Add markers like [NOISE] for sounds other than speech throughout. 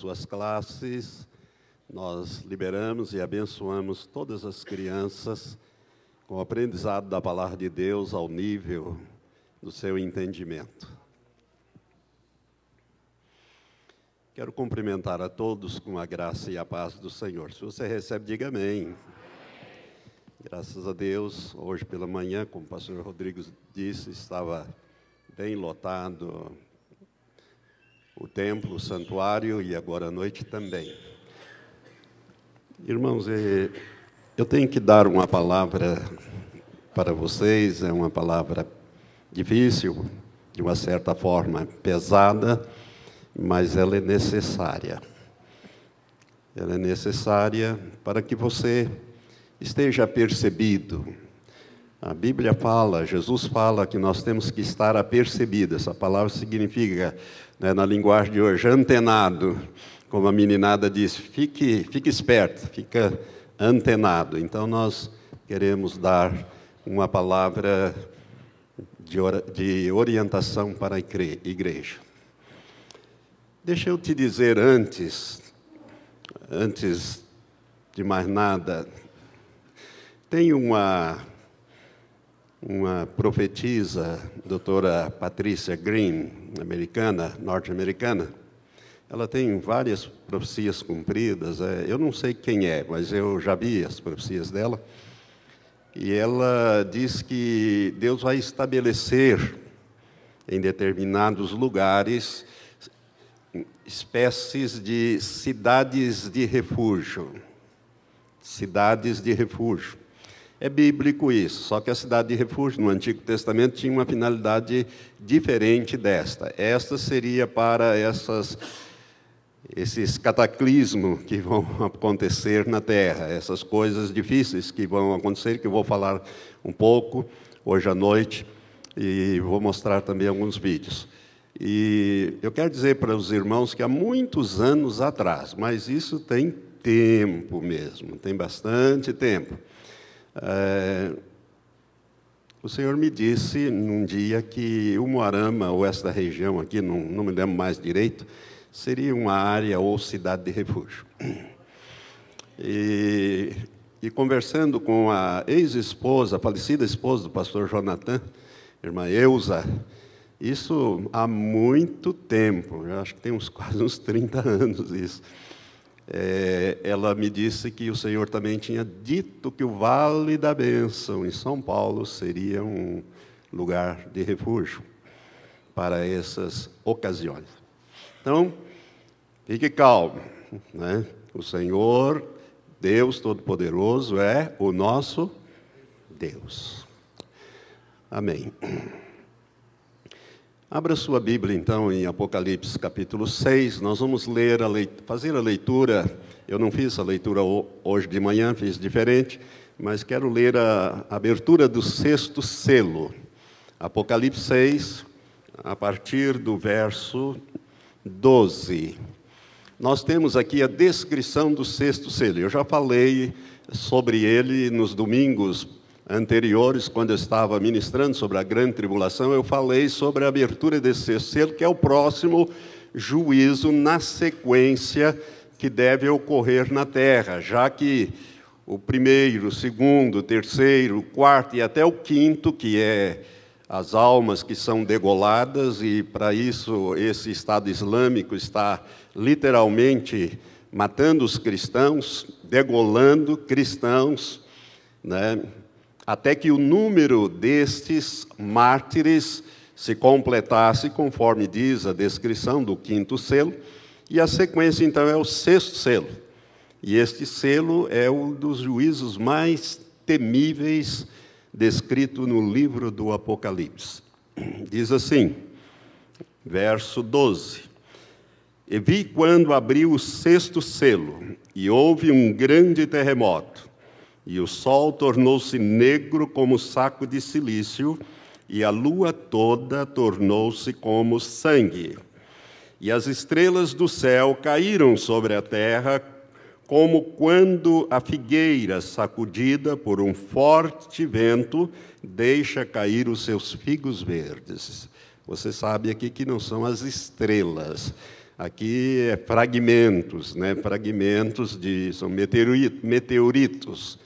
suas classes, nós liberamos e abençoamos todas as crianças com o aprendizado da palavra de Deus ao nível do seu entendimento. Quero cumprimentar a todos com a graça e a paz do Senhor. Se você recebe, diga amém. Graças a Deus, hoje pela manhã, como o pastor Rodrigo disse, estava bem lotado o templo, o santuário e agora à noite também. Irmãos, eu tenho que dar uma palavra para vocês, é uma palavra difícil, de uma certa forma pesada, mas ela é necessária. Ela é necessária para que você esteja percebido. A Bíblia fala, Jesus fala que nós temos que estar apercebido. Essa palavra significa, né, na linguagem de hoje, antenado. Como a meninada diz, fique, fique esperto, fica antenado. Então nós queremos dar uma palavra de, de orientação para a igreja. Deixa eu te dizer antes, antes de mais nada, tem uma, uma profetisa, doutora Patrícia Green, americana, norte-americana. Ela tem várias profecias cumpridas. É, eu não sei quem é, mas eu já vi as profecias dela. E ela diz que Deus vai estabelecer em determinados lugares espécies de cidades de refúgio. Cidades de refúgio. É bíblico isso, só que a cidade de refúgio no Antigo Testamento tinha uma finalidade diferente desta. Esta seria para essas, esses cataclismos que vão [LAUGHS] acontecer na terra, essas coisas difíceis que vão acontecer, que eu vou falar um pouco hoje à noite e vou mostrar também alguns vídeos. E eu quero dizer para os irmãos que há muitos anos atrás, mas isso tem tempo mesmo, tem bastante tempo. É, o Senhor me disse num dia que o Moarama, ou esta região aqui, não, não me lembro mais direito, seria uma área ou cidade de refúgio. E, e conversando com a ex-esposa, a falecida esposa do pastor Jonathan, irmã Eusa, isso há muito tempo, eu acho que tem uns quase uns 30 [LAUGHS] anos isso é, ela me disse que o Senhor também tinha dito que o Vale da Bênção, em São Paulo, seria um lugar de refúgio para essas ocasiões. Então, fique calmo, né? O Senhor, Deus Todo-Poderoso, é o nosso Deus. Amém. Abra sua Bíblia, então, em Apocalipse capítulo 6. Nós vamos ler a leitura, fazer a leitura. Eu não fiz a leitura hoje de manhã, fiz diferente, mas quero ler a abertura do sexto selo. Apocalipse 6, a partir do verso 12. Nós temos aqui a descrição do sexto selo. Eu já falei sobre ele nos domingos anteriores, quando eu estava ministrando sobre a grande tribulação, eu falei sobre a abertura desse selo, que é o próximo juízo na sequência que deve ocorrer na terra, já que o primeiro, o segundo, o terceiro, o quarto e até o quinto, que é as almas que são degoladas, e para isso esse Estado Islâmico está literalmente matando os cristãos, degolando cristãos, né? Até que o número destes mártires se completasse, conforme diz a descrição do quinto selo, e a sequência então é o sexto selo. E este selo é um dos juízos mais temíveis descrito no livro do Apocalipse. [CLEARS THROAT] Diz assim, verso 12: E vi quando abriu o sexto selo, e houve um grande terremoto e o sol tornou-se negro como saco de silício, e a lua toda tornou-se como sangue. E as estrelas do céu caíram sobre a terra, como quando a figueira, sacudida por um forte vento, deixa cair os seus figos verdes. Você sabe aqui que não são as estrelas. Aqui é fragmentos, né? fragmentos de. são meteoritos,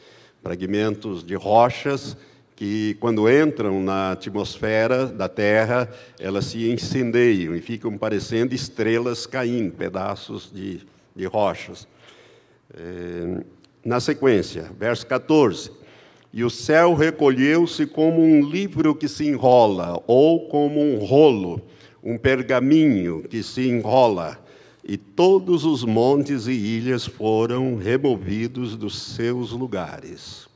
fragmentos de rochas que, quando entram na atmosfera da Terra, elas se incendeiam e ficam parecendo estrelas caindo, pedaços de, de rochas. É, na sequência, verso 14. E o céu recolheu-se como um livro que se enrola, ou como um rolo um pergaminho que se enrola, e todos os montes e ilhas foram removidos dos seus lugares.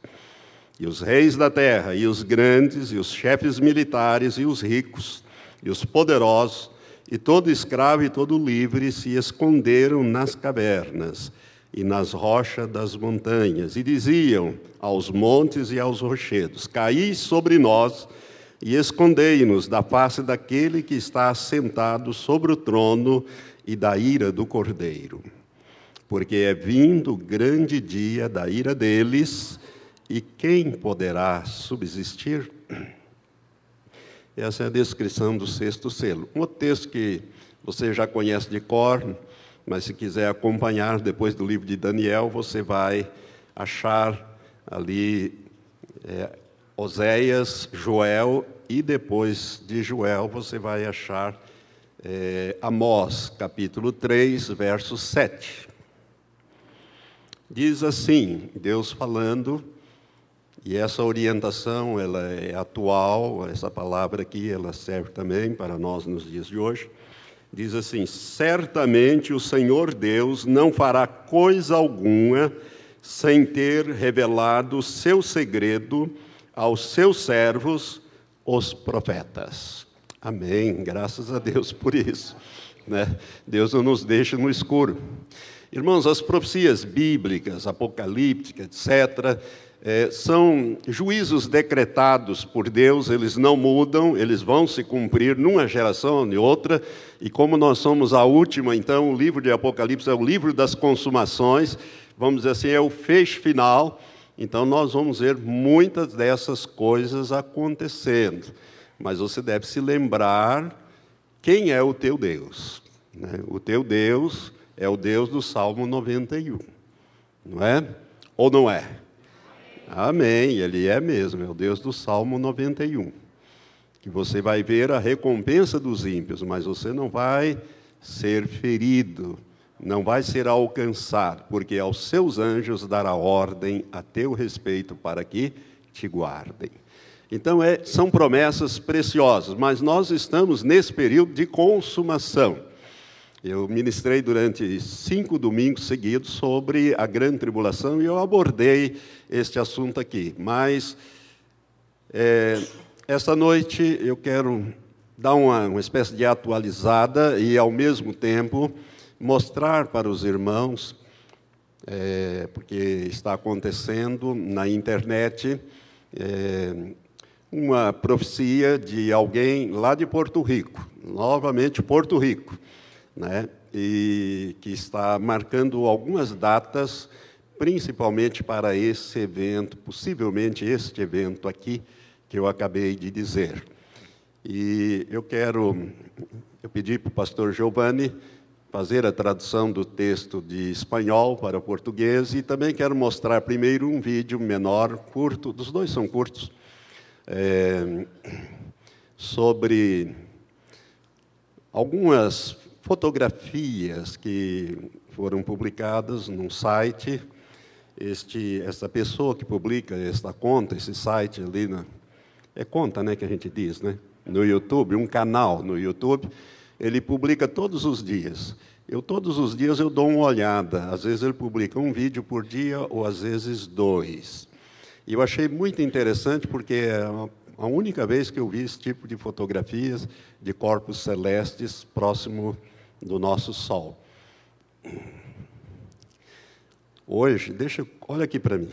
E os reis da terra, e os grandes, e os chefes militares, e os ricos, e os poderosos, e todo escravo e todo livre se esconderam nas cavernas e nas rochas das montanhas, e diziam aos montes e aos rochedos: Caí sobre nós e escondei-nos da face daquele que está assentado sobre o trono e da ira do cordeiro. Porque é vindo o grande dia da ira deles, e quem poderá subsistir? Essa é a descrição do sexto selo. Um texto que você já conhece de cor, mas se quiser acompanhar depois do livro de Daniel, você vai achar ali é, Oséias, Joel e depois de Joel você vai achar é, Amós, capítulo 3, verso 7. Diz assim, Deus falando, e essa orientação ela é atual, essa palavra aqui ela serve também para nós nos dias de hoje. Diz assim: Certamente o Senhor Deus não fará coisa alguma sem ter revelado seu segredo aos seus servos, os profetas. Amém. Graças a Deus por isso. Né? Deus não nos deixa no escuro. Irmãos, as profecias bíblicas, apocalípticas, etc., é, são juízos decretados por Deus, eles não mudam, eles vão se cumprir numa geração ou em outra, e como nós somos a última, então o livro de Apocalipse é o livro das consumações, vamos dizer assim, é o fecho final, então, nós vamos ver muitas dessas coisas acontecendo, mas você deve se lembrar quem é o teu Deus. Né? O teu Deus é o Deus do Salmo 91, não é? Ou não é? Amém, ele é mesmo, é o Deus do Salmo 91. Que você vai ver a recompensa dos ímpios, mas você não vai ser ferido não vai ser alcançado, porque aos seus anjos dará ordem a teu respeito para que te guardem. Então, é, são promessas preciosas, mas nós estamos nesse período de consumação. Eu ministrei durante cinco domingos seguidos sobre a grande tribulação e eu abordei este assunto aqui. Mas, é, esta noite, eu quero dar uma, uma espécie de atualizada e, ao mesmo tempo, mostrar para os irmãos, é, porque está acontecendo na internet, é, uma profecia de alguém lá de Porto Rico, novamente Porto Rico, né? e que está marcando algumas datas, principalmente para esse evento, possivelmente este evento aqui, que eu acabei de dizer. E eu quero, eu pedi para o pastor Giovanni fazer a tradução do texto de espanhol para português e também quero mostrar primeiro um vídeo menor, curto, dos dois são curtos, é, sobre algumas fotografias que foram publicadas num site. Este, essa pessoa que publica esta conta, esse site ali, na, é conta, né, que a gente diz, né, no YouTube, um canal no YouTube ele publica todos os dias. Eu todos os dias eu dou uma olhada. Às vezes ele publica um vídeo por dia ou às vezes dois. E eu achei muito interessante porque é a única vez que eu vi esse tipo de fotografias de corpos celestes próximo do nosso Sol. Hoje, deixa, olha aqui para mim.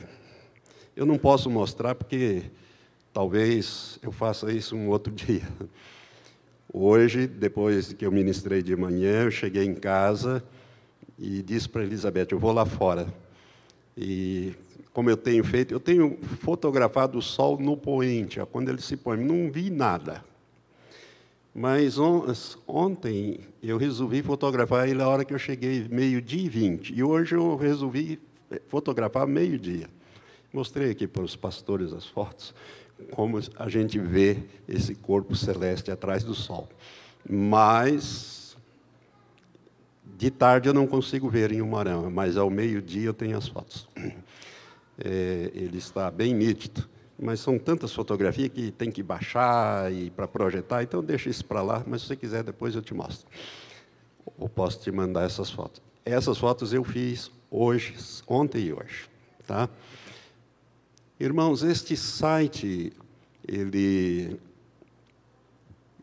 Eu não posso mostrar porque talvez eu faça isso um outro [LAUGHS] dia. Hoje, depois que eu ministrei de manhã, eu cheguei em casa e disse para Elizabeth: Eu vou lá fora. E como eu tenho feito, eu tenho fotografado o sol no poente, quando ele se põe, não vi nada. Mas on, ontem eu resolvi fotografar ele a hora que eu cheguei, meio-dia e vinte. E hoje eu resolvi fotografar meio-dia. Mostrei aqui para os pastores as fotos, como a gente vê esse corpo celeste atrás do sol. Mas, de tarde eu não consigo ver em Umarama, mas ao meio-dia eu tenho as fotos. É, ele está bem nítido, mas são tantas fotografias que tem que baixar e para projetar, então deixa isso para lá, mas se você quiser depois eu te mostro. Ou posso te mandar essas fotos. Essas fotos eu fiz hoje, ontem e hoje, tá? Irmãos, este site ele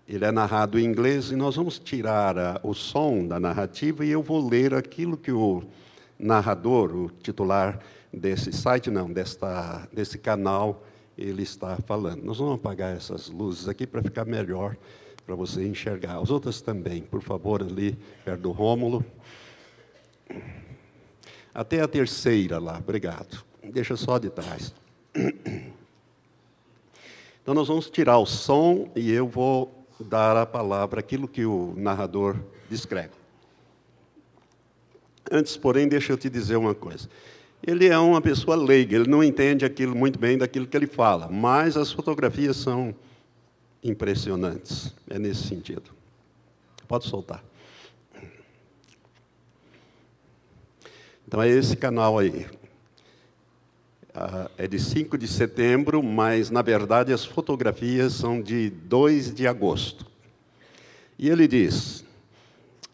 ele é narrado em inglês e nós vamos tirar a, o som da narrativa e eu vou ler aquilo que o narrador, o titular desse site, não, desta, desse canal, ele está falando. Nós vamos apagar essas luzes aqui para ficar melhor para você enxergar. As outras também, por favor, ali perto do Rômulo. Até a terceira lá, obrigado. Deixa só de trás. Então nós vamos tirar o som e eu vou dar a palavra, aquilo que o narrador descreve. Antes, porém, deixa eu te dizer uma coisa. Ele é uma pessoa leiga, ele não entende aquilo muito bem daquilo que ele fala, mas as fotografias são impressionantes. É nesse sentido. Pode soltar. Então é esse canal aí. É de 5 de setembro, mas na verdade as fotografias são de 2 de agosto. E ele diz: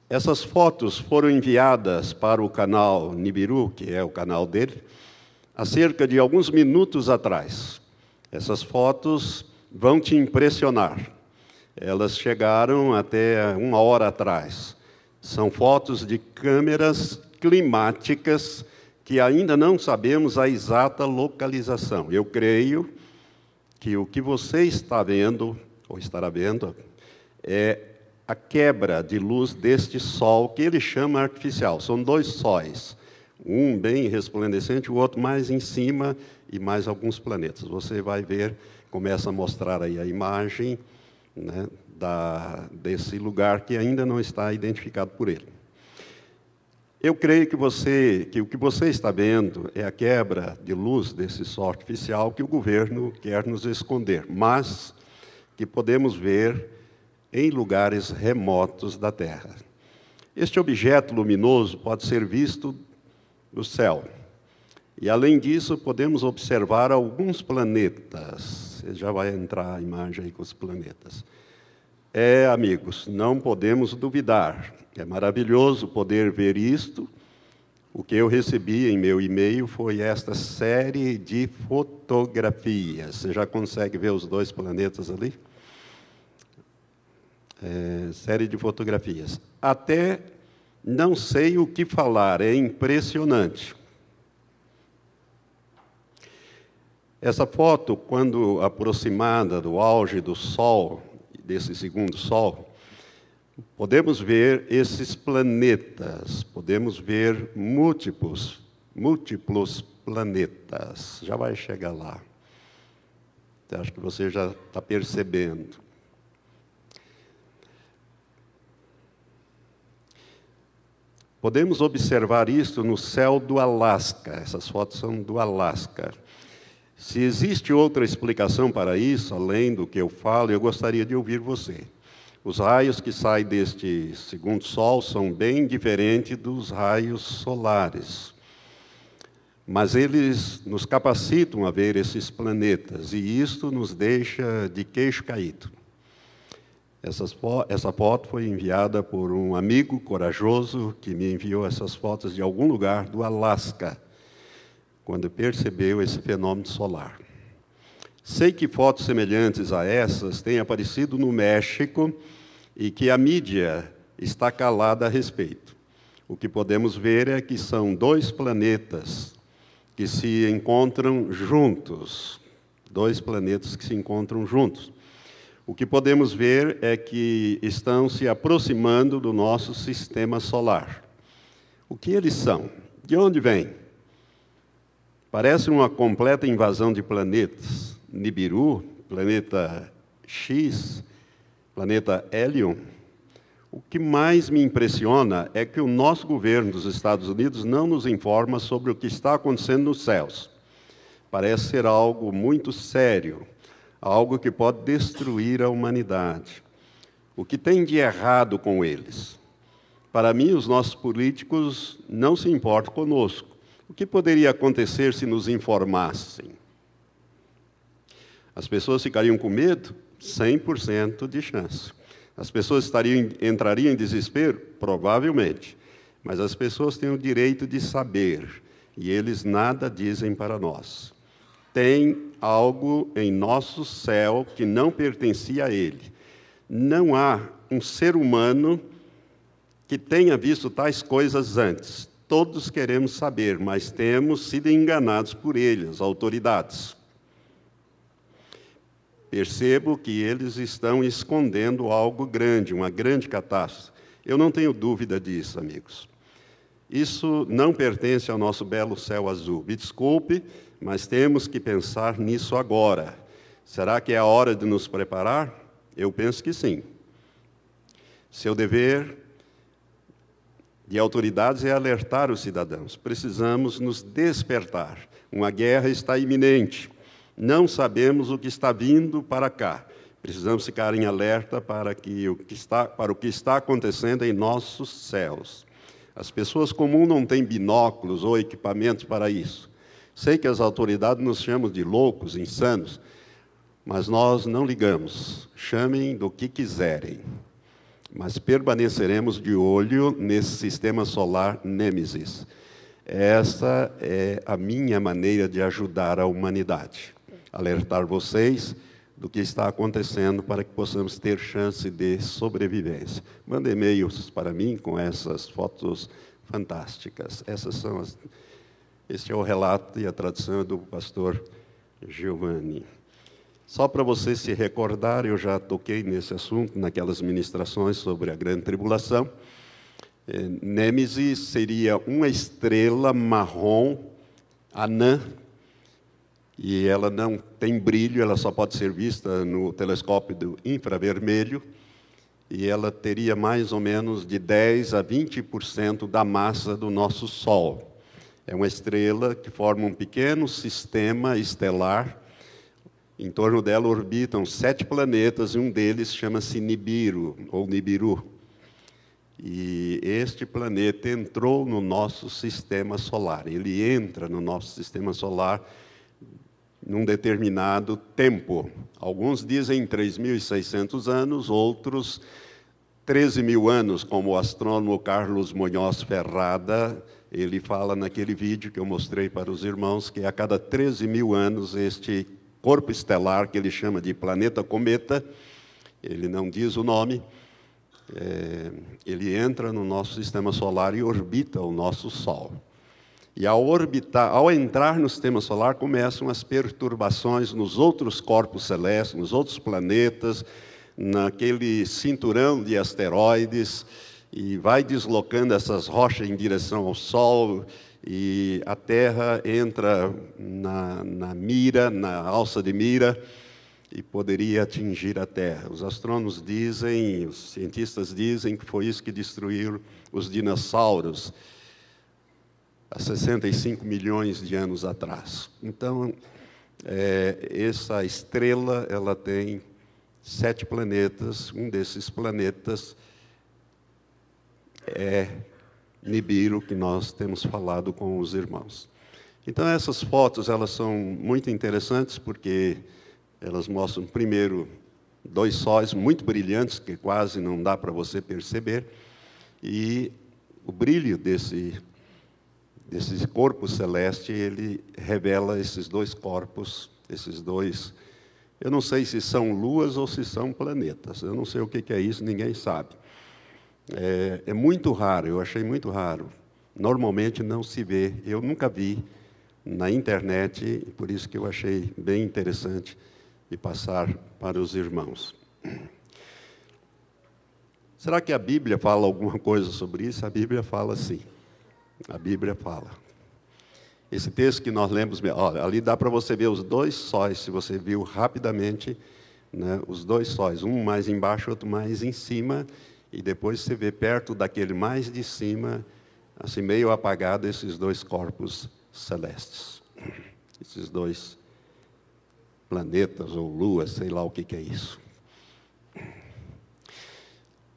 essas fotos foram enviadas para o canal Nibiru, que é o canal dele, há cerca de alguns minutos atrás. Essas fotos vão te impressionar. Elas chegaram até uma hora atrás. São fotos de câmeras climáticas que ainda não sabemos a exata localização. Eu creio que o que você está vendo, ou estará vendo, é a quebra de luz deste sol, que ele chama artificial. São dois sóis, um bem resplandecente, o outro mais em cima e mais alguns planetas. Você vai ver, começa a mostrar aí a imagem né, da, desse lugar que ainda não está identificado por ele. Eu creio que você, que o que você está vendo é a quebra de luz desse sol artificial que o governo quer nos esconder, mas que podemos ver em lugares remotos da Terra. Este objeto luminoso pode ser visto do céu. E além disso, podemos observar alguns planetas. Você já vai entrar a imagem aí com os planetas. É, amigos, não podemos duvidar. É maravilhoso poder ver isto. O que eu recebi em meu e-mail foi esta série de fotografias. Você já consegue ver os dois planetas ali? É, série de fotografias. Até não sei o que falar, é impressionante. Essa foto, quando aproximada do auge do Sol, desse segundo Sol, podemos ver esses planetas, podemos ver múltiplos, múltiplos planetas. Já vai chegar lá. Acho que você já está percebendo. Podemos observar isso no céu do Alasca. Essas fotos são do Alasca. Se existe outra explicação para isso, além do que eu falo, eu gostaria de ouvir você. Os raios que saem deste segundo sol são bem diferentes dos raios solares. Mas eles nos capacitam a ver esses planetas, e isto nos deixa de queixo caído. Essas, essa foto foi enviada por um amigo corajoso que me enviou essas fotos de algum lugar do Alasca, quando percebeu esse fenômeno solar. Sei que fotos semelhantes a essas têm aparecido no México e que a mídia está calada a respeito. O que podemos ver é que são dois planetas que se encontram juntos, dois planetas que se encontram juntos. O que podemos ver é que estão se aproximando do nosso sistema solar. O que eles são? De onde vêm? Parece uma completa invasão de planetas. Nibiru, planeta X, planeta Helion, o que mais me impressiona é que o nosso governo dos Estados Unidos não nos informa sobre o que está acontecendo nos céus. Parece ser algo muito sério, algo que pode destruir a humanidade. O que tem de errado com eles? Para mim, os nossos políticos não se importam conosco. O que poderia acontecer se nos informassem? As pessoas ficariam com medo? 100% de chance. As pessoas estariam, entrariam em desespero? Provavelmente. Mas as pessoas têm o direito de saber, e eles nada dizem para nós. Tem algo em nosso céu que não pertencia a ele. Não há um ser humano que tenha visto tais coisas antes. Todos queremos saber, mas temos sido enganados por eles, as autoridades. Percebo que eles estão escondendo algo grande, uma grande catástrofe. Eu não tenho dúvida disso, amigos. Isso não pertence ao nosso belo céu azul. Me desculpe, mas temos que pensar nisso agora. Será que é a hora de nos preparar? Eu penso que sim. Seu dever de autoridades é alertar os cidadãos. Precisamos nos despertar. Uma guerra está iminente. Não sabemos o que está vindo para cá. Precisamos ficar em alerta para, que o que está, para o que está acontecendo em nossos céus. As pessoas comuns não têm binóculos ou equipamentos para isso. Sei que as autoridades nos chamam de loucos, insanos, mas nós não ligamos. Chamem do que quiserem. Mas permaneceremos de olho nesse sistema solar Nêmesis. Essa é a minha maneira de ajudar a humanidade alertar vocês do que está acontecendo para que possamos ter chance de sobrevivência. Manda e-mails para mim com essas fotos fantásticas. Essas são as, este é o relato e a tradução do pastor Giovanni. Só para você se recordar, eu já toquei nesse assunto naquelas ministrações sobre a grande tribulação. É, Nêmesis seria uma estrela marrom anã e ela não tem brilho, ela só pode ser vista no telescópio do infravermelho, e ela teria mais ou menos de 10 a 20% da massa do nosso Sol. É uma estrela que forma um pequeno sistema estelar. Em torno dela orbitam sete planetas e um deles chama-se Nibiru, ou Nibiru. E este planeta entrou no nosso sistema solar. Ele entra no nosso sistema solar num determinado tempo. Alguns dizem 3.600 anos, outros 13 mil anos, como o astrônomo Carlos Munhoz Ferrada, ele fala naquele vídeo que eu mostrei para os irmãos, que a cada 13 mil anos este corpo estelar, que ele chama de planeta cometa, ele não diz o nome, é, ele entra no nosso sistema solar e orbita o nosso Sol. E ao orbitar, ao entrar no sistema solar, começam as perturbações nos outros corpos celestes, nos outros planetas, naquele cinturão de asteroides, e vai deslocando essas rochas em direção ao Sol, e a Terra entra na, na mira, na alça de mira, e poderia atingir a Terra. Os astrônomos dizem, os cientistas dizem que foi isso que destruiu os dinossauros há 65 milhões de anos atrás. Então, é, essa estrela ela tem sete planetas. Um desses planetas é Nibiru, que nós temos falado com os irmãos. Então essas fotos elas são muito interessantes porque elas mostram primeiro dois sóis muito brilhantes que quase não dá para você perceber e o brilho desse desse corpo celeste, ele revela esses dois corpos, esses dois. Eu não sei se são luas ou se são planetas. Eu não sei o que é isso, ninguém sabe. É, é muito raro, eu achei muito raro. Normalmente não se vê. Eu nunca vi na internet, por isso que eu achei bem interessante de passar para os irmãos. Será que a Bíblia fala alguma coisa sobre isso? A Bíblia fala sim. A Bíblia fala. Esse texto que nós lemos, olha, ali dá para você ver os dois sóis, se você viu rapidamente, né, os dois sóis, um mais embaixo, outro mais em cima, e depois você vê perto daquele mais de cima, assim meio apagado, esses dois corpos celestes. Esses dois planetas ou luas, sei lá o que, que é isso.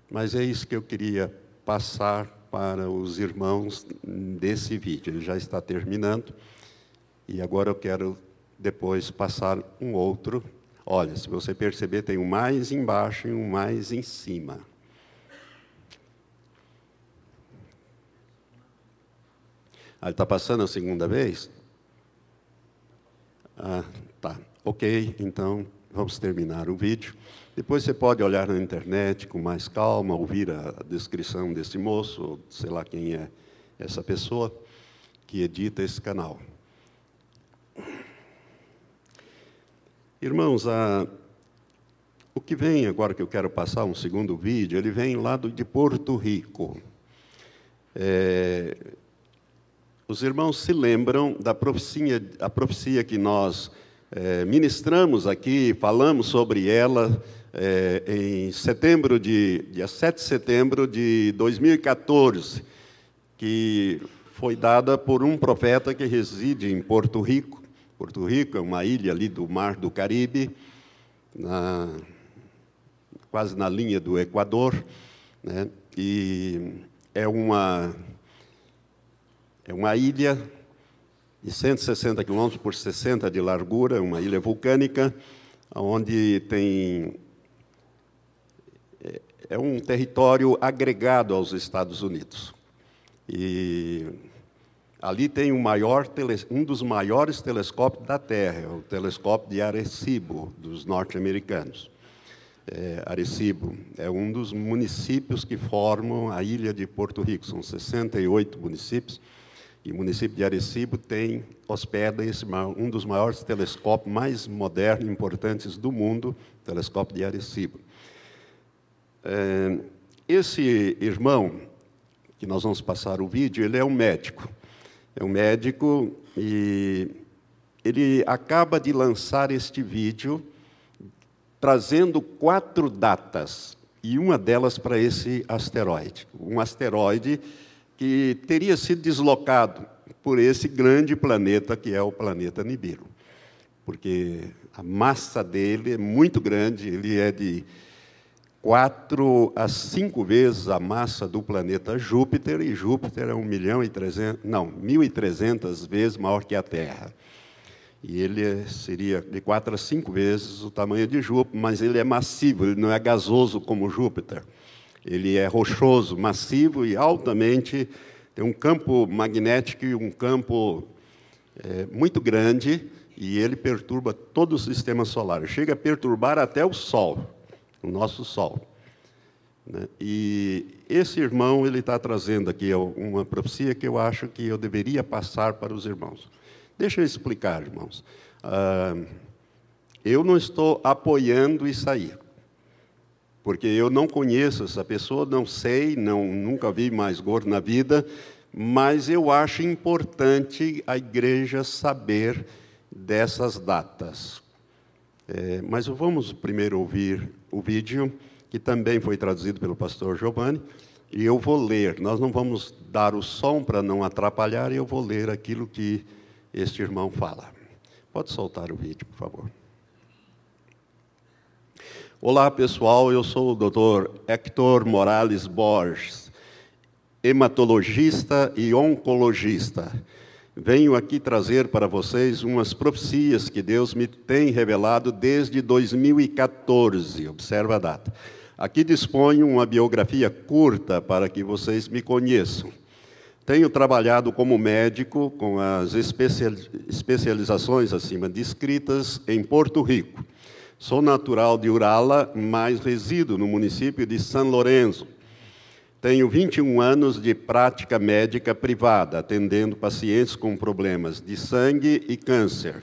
Mas é isso que eu queria passar para os irmãos desse vídeo. Ele já está terminando. E agora eu quero depois passar um outro. Olha, se você perceber, tem um mais embaixo e um mais em cima. Ah, está passando a segunda vez? Ah, tá. Ok, então vamos terminar o vídeo. Depois você pode olhar na internet com mais calma, ouvir a descrição desse moço, sei lá quem é essa pessoa que edita esse canal. Irmãos, a, o que vem agora que eu quero passar um segundo vídeo, ele vem lá do, de Porto Rico. É, os irmãos se lembram da profecia, a profecia que nós é, ministramos aqui, falamos sobre ela é, em setembro de, dia 7 de setembro de 2014, que foi dada por um profeta que reside em Porto Rico. Porto Rico é uma ilha ali do Mar do Caribe, na, quase na linha do Equador, né? e é uma, é uma ilha de 160 quilômetros por 60 de largura, uma ilha vulcânica, onde tem é um território agregado aos Estados Unidos. E ali tem maior, um dos maiores telescópios da Terra, o telescópio de Arecibo, dos norte-americanos. É, Arecibo é um dos municípios que formam a ilha de Porto Rico, são 68 municípios, e o município de Arecibo tem, hospeda esse, um dos maiores telescópios mais modernos e importantes do mundo, o telescópio de Arecibo. É, esse irmão, que nós vamos passar o vídeo, ele é um médico. É um médico e ele acaba de lançar este vídeo trazendo quatro datas, e uma delas para esse asteroide. Um asteroide que teria sido deslocado por esse grande planeta que é o planeta Nibiru. Porque a massa dele é muito grande, ele é de quatro a cinco vezes a massa do planeta Júpiter, e Júpiter é um milhão e trezentos, não, mil e trezentas vezes maior que a Terra. E ele seria de quatro a cinco vezes o tamanho de Júpiter, mas ele é massivo, ele não é gasoso como Júpiter. Ele é rochoso, massivo e altamente, tem um campo magnético e um campo é, muito grande, e ele perturba todo o sistema solar. Chega a perturbar até o Sol o nosso Sol. Né? E esse irmão ele está trazendo aqui uma profecia que eu acho que eu deveria passar para os irmãos. Deixa eu explicar, irmãos. Ah, eu não estou apoiando isso aí, porque eu não conheço essa pessoa, não sei, não, nunca vi mais gordo na vida, mas eu acho importante a igreja saber dessas datas. É, mas vamos primeiro ouvir o vídeo, que também foi traduzido pelo pastor Giovanni, e eu vou ler. Nós não vamos dar o som para não atrapalhar, e eu vou ler aquilo que este irmão fala. Pode soltar o vídeo, por favor. Olá, pessoal. Eu sou o Dr. Hector Morales Borges, hematologista e oncologista venho aqui trazer para vocês umas profecias que Deus me tem revelado desde 2014. Observa a data. Aqui disponho uma biografia curta para que vocês me conheçam. Tenho trabalhado como médico com as especializações acima descritas em Porto Rico. Sou natural de Urala, mas resido no município de São Lourenço tenho 21 anos de prática médica privada, atendendo pacientes com problemas de sangue e câncer.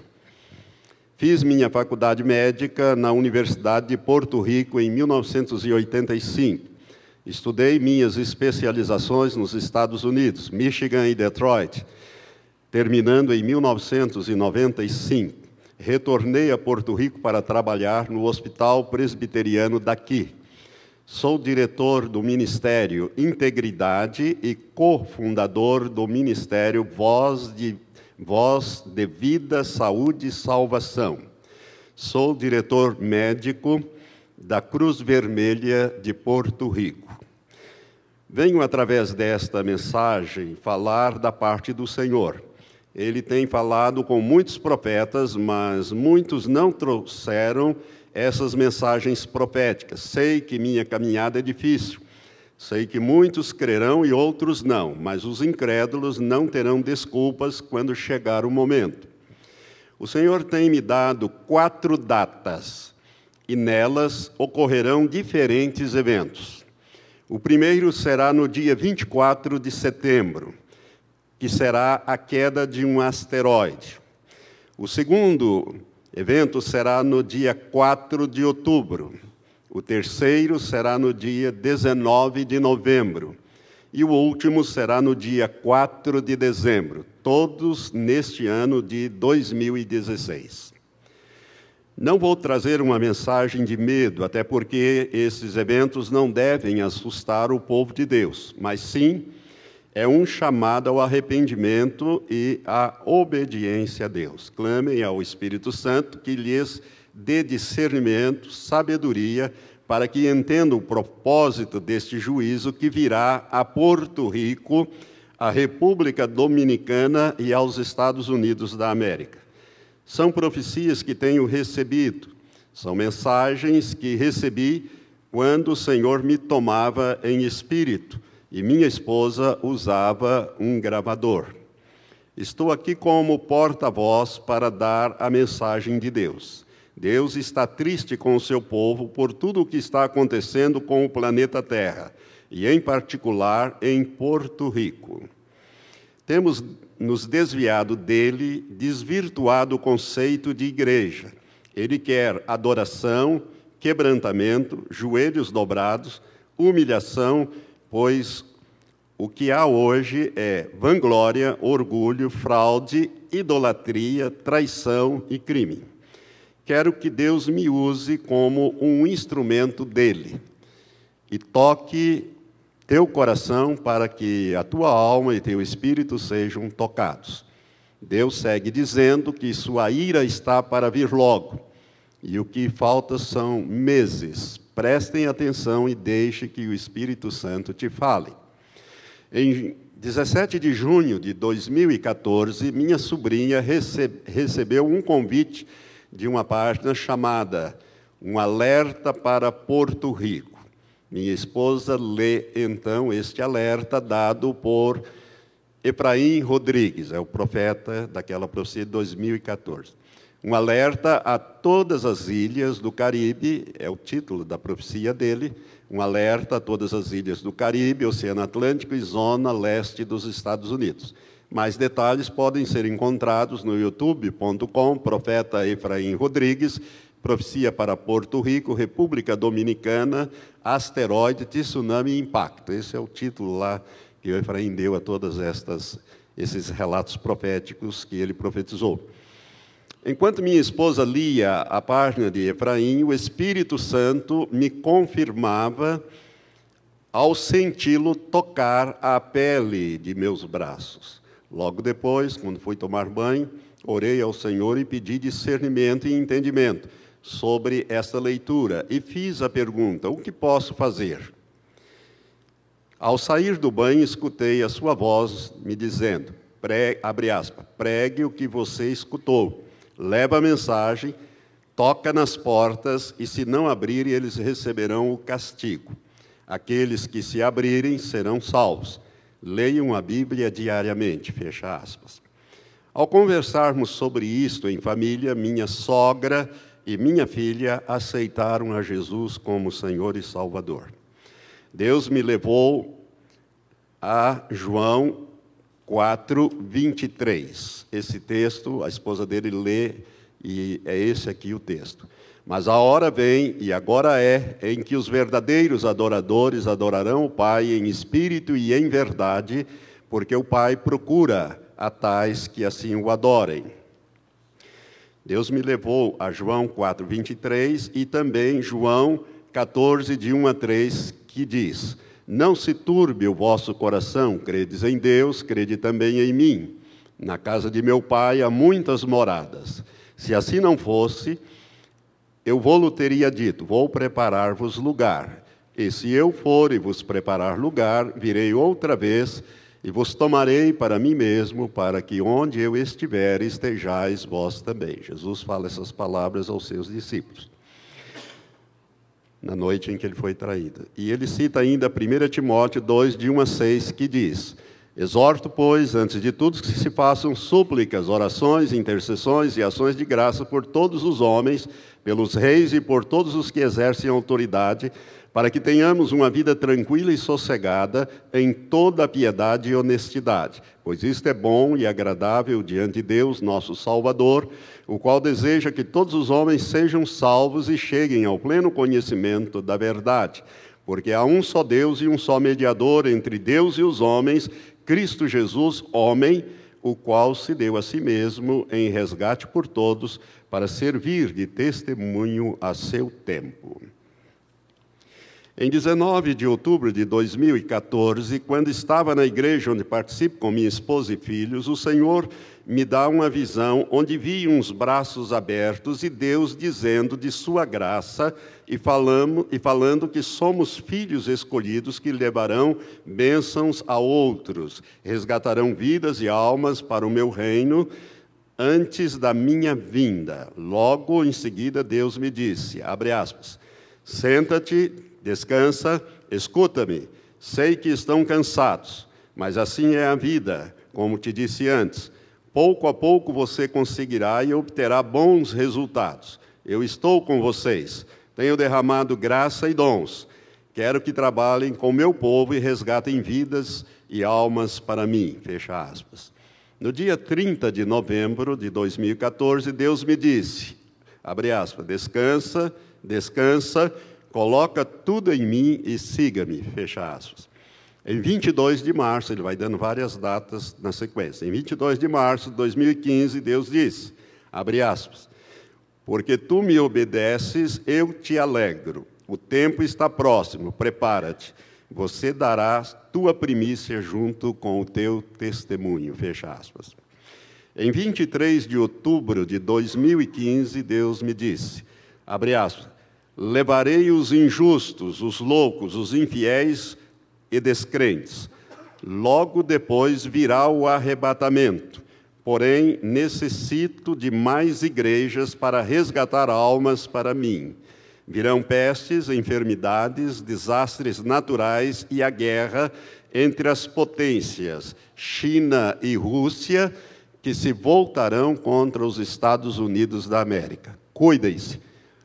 Fiz minha faculdade médica na Universidade de Porto Rico em 1985. Estudei minhas especializações nos Estados Unidos, Michigan e Detroit, terminando em 1995. retornei a Porto Rico para trabalhar no Hospital Presbiteriano daqui. Sou diretor do Ministério Integridade e cofundador do Ministério Voz de, Voz de Vida, Saúde e Salvação. Sou diretor médico da Cruz Vermelha de Porto Rico. Venho, através desta mensagem, falar da parte do Senhor. Ele tem falado com muitos profetas, mas muitos não trouxeram essas mensagens proféticas. Sei que minha caminhada é difícil. Sei que muitos crerão e outros não, mas os incrédulos não terão desculpas quando chegar o momento. O Senhor tem me dado quatro datas e nelas ocorrerão diferentes eventos. O primeiro será no dia 24 de setembro, que será a queda de um asteroide. O segundo evento será no dia 4 de outubro. O terceiro será no dia 19 de novembro. E o último será no dia 4 de dezembro, todos neste ano de 2016. Não vou trazer uma mensagem de medo, até porque esses eventos não devem assustar o povo de Deus, mas sim é um chamado ao arrependimento e à obediência a Deus. Clamem ao Espírito Santo que lhes dê discernimento, sabedoria, para que entendam o propósito deste juízo que virá a Porto Rico, à República Dominicana e aos Estados Unidos da América. São profecias que tenho recebido, são mensagens que recebi quando o Senhor me tomava em espírito e minha esposa usava um gravador. Estou aqui como porta-voz para dar a mensagem de Deus. Deus está triste com o seu povo por tudo o que está acontecendo com o planeta Terra, e em particular em Porto Rico. Temos nos desviado dele, desvirtuado o conceito de igreja. Ele quer adoração, quebrantamento, joelhos dobrados, humilhação, pois o que há hoje é vanglória, orgulho, fraude, idolatria, traição e crime. Quero que Deus me use como um instrumento dele e toque teu coração para que a tua alma e teu espírito sejam tocados. Deus segue dizendo que sua ira está para vir logo, e o que falta são meses. Prestem atenção e deixe que o Espírito Santo te fale. Em 17 de junho de 2014, minha sobrinha recebeu um convite de uma página chamada Um Alerta para Porto Rico. Minha esposa lê então este alerta dado por Efraim Rodrigues, é o profeta daquela profecia de 2014. Um alerta a todas as ilhas do Caribe, é o título da profecia dele, um alerta a todas as ilhas do Caribe, Oceano Atlântico e zona leste dos Estados Unidos. Mais detalhes podem ser encontrados no youtube.com, profeta Efraim Rodrigues, Profecia para Porto Rico, República Dominicana, asteroide, tsunami e impacto. Esse é o título lá que o Efraim deu a todos esses relatos proféticos que ele profetizou. Enquanto minha esposa lia a página de Efraim, o Espírito Santo me confirmava, ao senti-lo tocar a pele de meus braços. Logo depois, quando fui tomar banho, orei ao Senhor e pedi discernimento e entendimento sobre esta leitura e fiz a pergunta: o que posso fazer? Ao sair do banho, escutei a sua voz me dizendo: pregue, aspas, pregue o que você escutou, leva a mensagem, toca nas portas e se não abrirem, eles receberão o castigo. Aqueles que se abrirem serão salvos. Leiam a Bíblia diariamente. Fecha aspas. Ao conversarmos sobre isto em família, minha sogra e minha filha aceitaram a Jesus como Senhor e Salvador. Deus me levou a João 4, 23. Esse texto, a esposa dele lê, e é esse aqui o texto. Mas a hora vem, e agora é, em que os verdadeiros adoradores adorarão o Pai em espírito e em verdade, porque o Pai procura a tais que assim o adorem. Deus me levou a João 4, 23 e também João 14, de 1 a 3, que diz: Não se turbe o vosso coração, credes em Deus, crede também em mim. Na casa de meu pai há muitas moradas. Se assim não fosse, eu vou-lhe teria dito: Vou preparar-vos lugar. E se eu for e vos preparar lugar, virei outra vez e vos tomarei para mim mesmo, para que onde eu estiver estejais vós também. Jesus fala essas palavras aos seus discípulos. Na noite em que ele foi traído. E ele cita ainda 1 Timóteo 2, de 1 a 6, que diz: Exorto, pois, antes de tudo, que se façam súplicas, orações, intercessões e ações de graça por todos os homens, pelos reis e por todos os que exercem autoridade, para que tenhamos uma vida tranquila e sossegada em toda piedade e honestidade, pois isto é bom e agradável diante de Deus, nosso Salvador, o qual deseja que todos os homens sejam salvos e cheguem ao pleno conhecimento da verdade. Porque há um só Deus e um só mediador entre Deus e os homens, Cristo Jesus, homem, o qual se deu a si mesmo em resgate por todos, para servir de testemunho a seu tempo. Em 19 de outubro de 2014, quando estava na igreja onde participo com minha esposa e filhos, o Senhor me dá uma visão onde vi uns braços abertos e Deus dizendo de sua graça e, falando, e falando que somos filhos escolhidos que levarão bênçãos a outros, resgatarão vidas e almas para o meu reino antes da minha vinda. Logo em seguida, Deus me disse: abre aspas, senta-te, descansa, escuta-me. Sei que estão cansados, mas assim é a vida, como te disse antes. Pouco a pouco você conseguirá e obterá bons resultados. Eu estou com vocês tenho derramado graça e dons. Quero que trabalhem com meu povo e resgatem vidas e almas para mim. Fecha aspas. No dia 30 de novembro de 2014, Deus me disse, abre aspas, descansa, descansa, coloca tudo em mim e siga-me, fecha aspas. Em 22 de março, ele vai dando várias datas na sequência. Em 22 de março de 2015, Deus disse, abre aspas, porque tu me obedeces, eu te alegro. O tempo está próximo, prepara-te. Você dará tua primícia junto com o teu testemunho. Fecha aspas. Em 23 de outubro de 2015, Deus me disse, abre aspas, levarei os injustos, os loucos, os infiéis e descrentes. Logo depois virá o arrebatamento porém necessito de mais igrejas para resgatar almas para mim. Virão pestes, enfermidades, desastres naturais e a guerra entre as potências, China e Rússia, que se voltarão contra os Estados Unidos da América. Cuidem-se,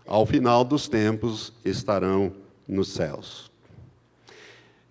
ao final dos tempos estarão nos céus.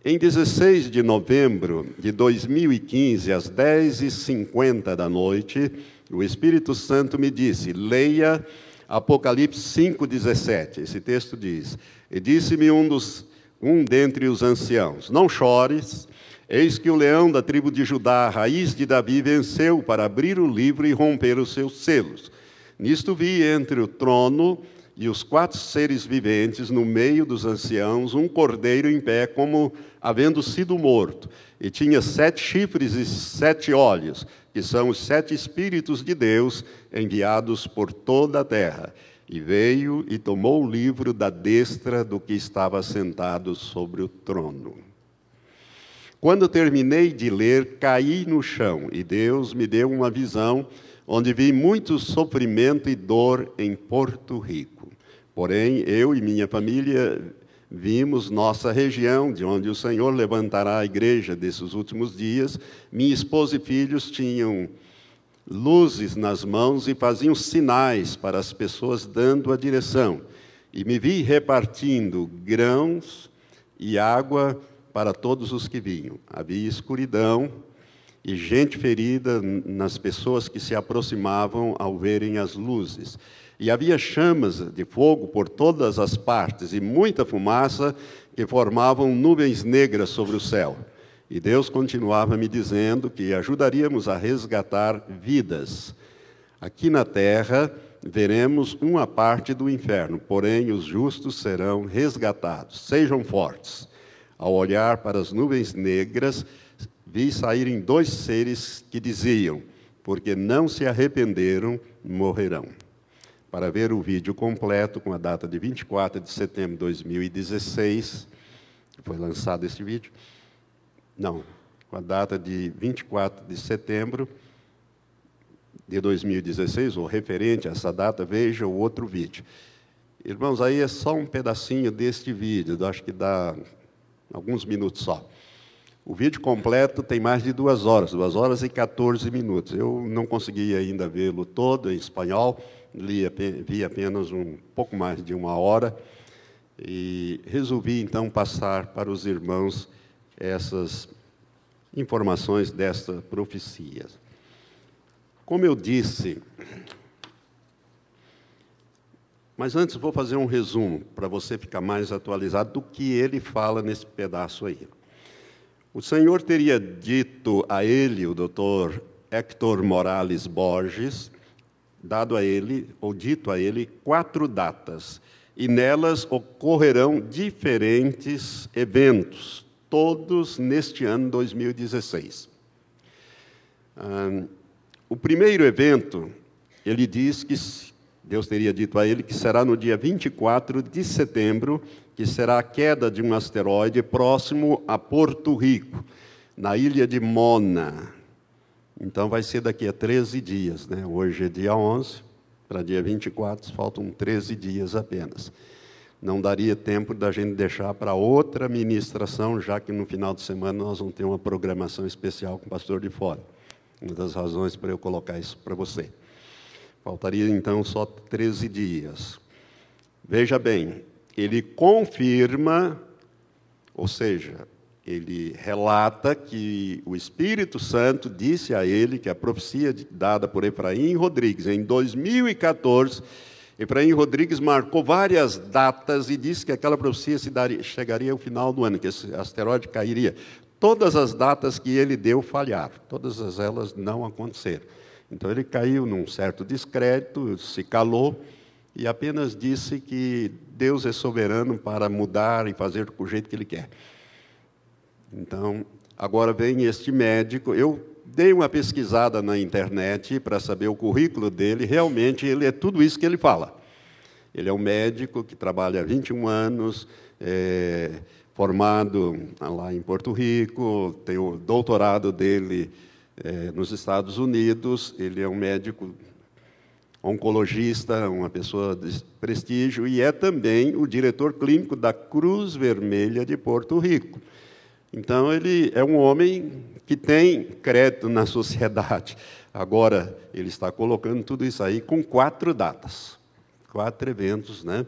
Em 16 de novembro de 2015, às 10h50 da noite, o Espírito Santo me disse: leia Apocalipse 5,17. Esse texto diz: E disse-me um, dos, um dentre os anciãos: Não chores, eis que o leão da tribo de Judá, raiz de Davi, venceu para abrir o livro e romper os seus selos. Nisto vi entre o trono e os quatro seres viventes no meio dos anciãos, um cordeiro em pé, como havendo sido morto, e tinha sete chifres e sete olhos, que são os sete Espíritos de Deus enviados por toda a terra. E veio e tomou o livro da destra do que estava sentado sobre o trono. Quando terminei de ler, caí no chão, e Deus me deu uma visão onde vi muito sofrimento e dor em Porto Rico. Porém, eu e minha família vimos nossa região, de onde o Senhor levantará a igreja desses últimos dias. Minha esposa e filhos tinham luzes nas mãos e faziam sinais para as pessoas dando a direção. E me vi repartindo grãos e água para todos os que vinham. Havia escuridão e gente ferida nas pessoas que se aproximavam ao verem as luzes. E havia chamas de fogo por todas as partes e muita fumaça que formavam nuvens negras sobre o céu. E Deus continuava me dizendo que ajudaríamos a resgatar vidas aqui na terra veremos uma parte do inferno, porém os justos serão resgatados. Sejam fortes. Ao olhar para as nuvens negras, vi saírem dois seres que diziam: Porque não se arrependeram, morrerão. Para ver o vídeo completo, com a data de 24 de setembro de 2016, foi lançado esse vídeo. Não, com a data de 24 de setembro de 2016, ou referente a essa data, veja o outro vídeo. Irmãos, aí é só um pedacinho deste vídeo, acho que dá alguns minutos só. O vídeo completo tem mais de duas horas, duas horas e 14 minutos. Eu não consegui ainda vê-lo todo em espanhol, li, vi apenas um pouco mais de uma hora e resolvi então passar para os irmãos essas informações desta profecia. Como eu disse, mas antes vou fazer um resumo para você ficar mais atualizado do que ele fala nesse pedaço aí. O Senhor teria dito a ele, o doutor Hector Morales Borges, dado a ele, ou dito a ele, quatro datas, e nelas ocorrerão diferentes eventos, todos neste ano 2016. o primeiro evento, ele diz que Deus teria dito a ele que será no dia 24 de setembro, que será a queda de um asteroide próximo a Porto Rico, na ilha de Mona. Então vai ser daqui a 13 dias, né? Hoje é dia 11, para dia 24 faltam 13 dias apenas. Não daria tempo da gente deixar para outra ministração, já que no final de semana nós vamos ter uma programação especial com o pastor de fora. Uma das razões para eu colocar isso para você. Faltaria então só 13 dias. Veja bem, ele confirma, ou seja, ele relata que o Espírito Santo disse a ele que a profecia dada por Efraim Rodrigues em 2014, Efraim Rodrigues marcou várias datas e disse que aquela profecia daria, chegaria ao final do ano, que esse asteroide cairia. Todas as datas que ele deu falharam, todas elas não aconteceram. Então ele caiu num certo descrédito, se calou e apenas disse que Deus é soberano para mudar e fazer do jeito que ele quer. Então, agora vem este médico, eu dei uma pesquisada na internet para saber o currículo dele, realmente ele é tudo isso que ele fala. Ele é um médico que trabalha há 21 anos, é, formado lá em Porto Rico, tem o doutorado dele é, nos Estados Unidos, ele é um médico oncologista, uma pessoa de prestígio, e é também o diretor clínico da Cruz Vermelha de Porto Rico. Então, ele é um homem que tem crédito na sociedade. Agora, ele está colocando tudo isso aí com quatro datas, quatro eventos, né?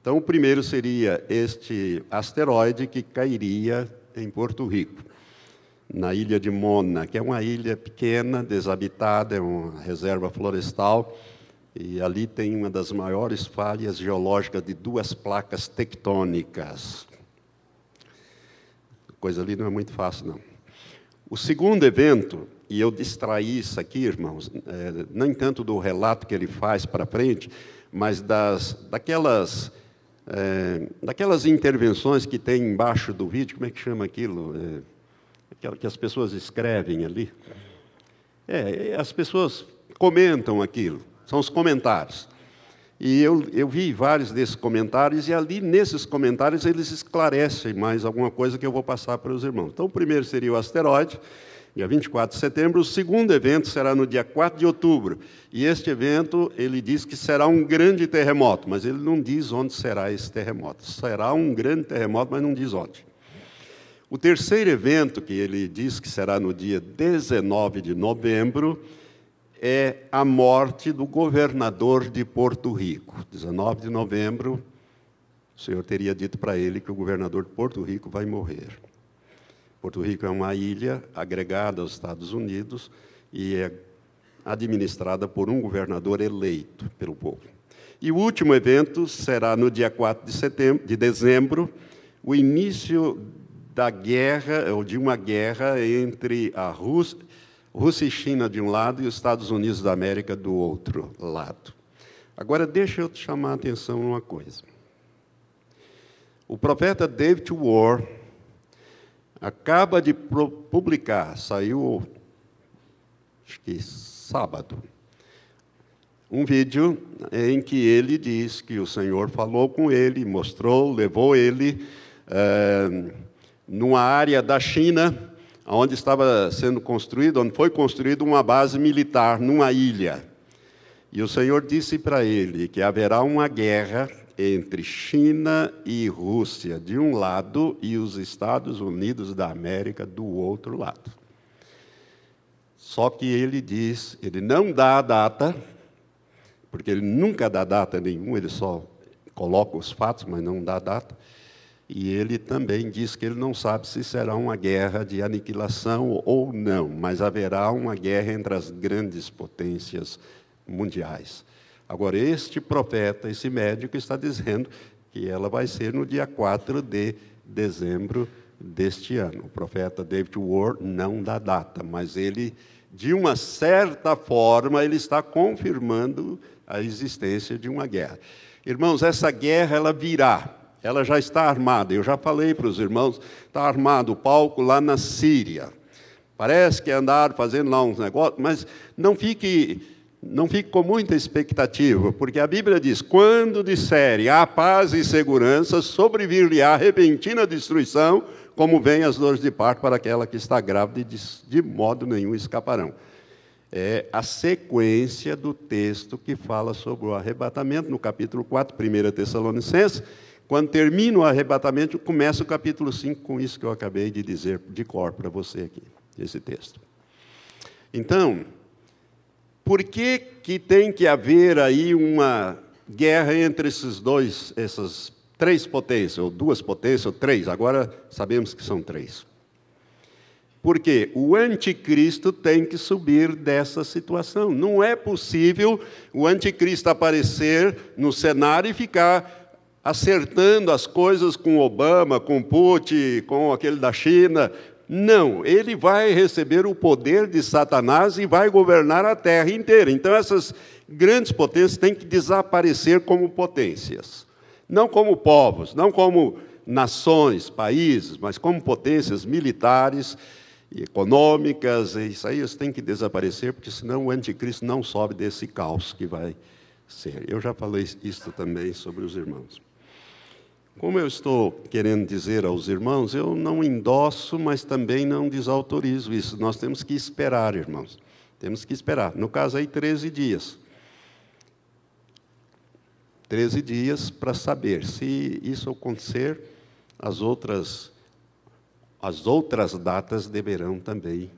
Então, o primeiro seria este asteroide que cairia em Porto Rico na ilha de Mona, que é uma ilha pequena, desabitada, é uma reserva florestal, e ali tem uma das maiores falhas geológicas de duas placas tectônicas. A coisa ali não é muito fácil, não. O segundo evento, e eu distraí isso aqui, irmãos, é, nem tanto do relato que ele faz para frente, mas das, daquelas, é, daquelas intervenções que tem embaixo do vídeo, como é que chama aquilo? É, que as pessoas escrevem ali. É, as pessoas comentam aquilo, são os comentários. E eu, eu vi vários desses comentários, e ali nesses comentários eles esclarecem mais alguma coisa que eu vou passar para os irmãos. Então, o primeiro seria o asteroide, dia 24 de setembro. O segundo evento será no dia 4 de outubro. E este evento, ele diz que será um grande terremoto, mas ele não diz onde será esse terremoto. Será um grande terremoto, mas não diz onde. O terceiro evento, que ele diz que será no dia 19 de novembro, é a morte do governador de Porto Rico. 19 de novembro, o Senhor teria dito para ele que o governador de Porto Rico vai morrer. Porto Rico é uma ilha agregada aos Estados Unidos e é administrada por um governador eleito pelo povo. E o último evento será no dia 4 de, setembro, de dezembro, o início da guerra, ou de uma guerra entre a Rússia, Rússia e China de um lado e os Estados Unidos da América do outro lado. Agora, deixa eu te chamar a atenção numa coisa. O profeta David War acaba de publicar, saiu, acho que sábado, um vídeo em que ele diz que o Senhor falou com ele, mostrou, levou ele é, numa área da China, onde estava sendo construído, onde foi construída uma base militar, numa ilha. E o Senhor disse para ele que haverá uma guerra entre China e Rússia de um lado e os Estados Unidos da América do outro lado. Só que ele diz, ele não dá a data, porque ele nunca dá data nenhuma, ele só coloca os fatos, mas não dá data. E ele também diz que ele não sabe se será uma guerra de aniquilação ou não, mas haverá uma guerra entre as grandes potências mundiais. Agora, este profeta, esse médico, está dizendo que ela vai ser no dia 4 de dezembro deste ano. O profeta David Ward não dá data, mas ele, de uma certa forma, ele está confirmando a existência de uma guerra. Irmãos, essa guerra ela virá ela já está armada. Eu já falei para os irmãos, está armado o palco lá na Síria. Parece que andar fazendo lá uns negócios, mas não fique, não fique com muita expectativa, porque a Bíblia diz: quando disserem há paz e segurança, sobrevir-lhe-á repentina destruição, como vem as dores de parto para aquela que está grávida, e de, de modo nenhum escaparão. É a sequência do texto que fala sobre o arrebatamento, no capítulo 4, 1 Tessalonicenses quando termina o arrebatamento, começa o capítulo 5 com isso que eu acabei de dizer de cor para você aqui, esse texto. Então, por que, que tem que haver aí uma guerra entre esses dois, essas três potências, ou duas potências, ou três, agora sabemos que são três. Porque o anticristo tem que subir dessa situação. Não é possível o anticristo aparecer no cenário e ficar acertando as coisas com Obama, com Putin, com aquele da China. Não, ele vai receber o poder de Satanás e vai governar a terra inteira. Então, essas grandes potências têm que desaparecer como potências. Não como povos, não como nações, países, mas como potências militares econômicas. Isso aí tem que desaparecer, porque senão o anticristo não sobe desse caos que vai ser. Eu já falei isso também sobre os irmãos. Como eu estou querendo dizer aos irmãos, eu não endosso, mas também não desautorizo isso. Nós temos que esperar, irmãos. Temos que esperar. No caso aí, 13 dias. 13 dias para saber se isso acontecer, as outras as outras datas deverão também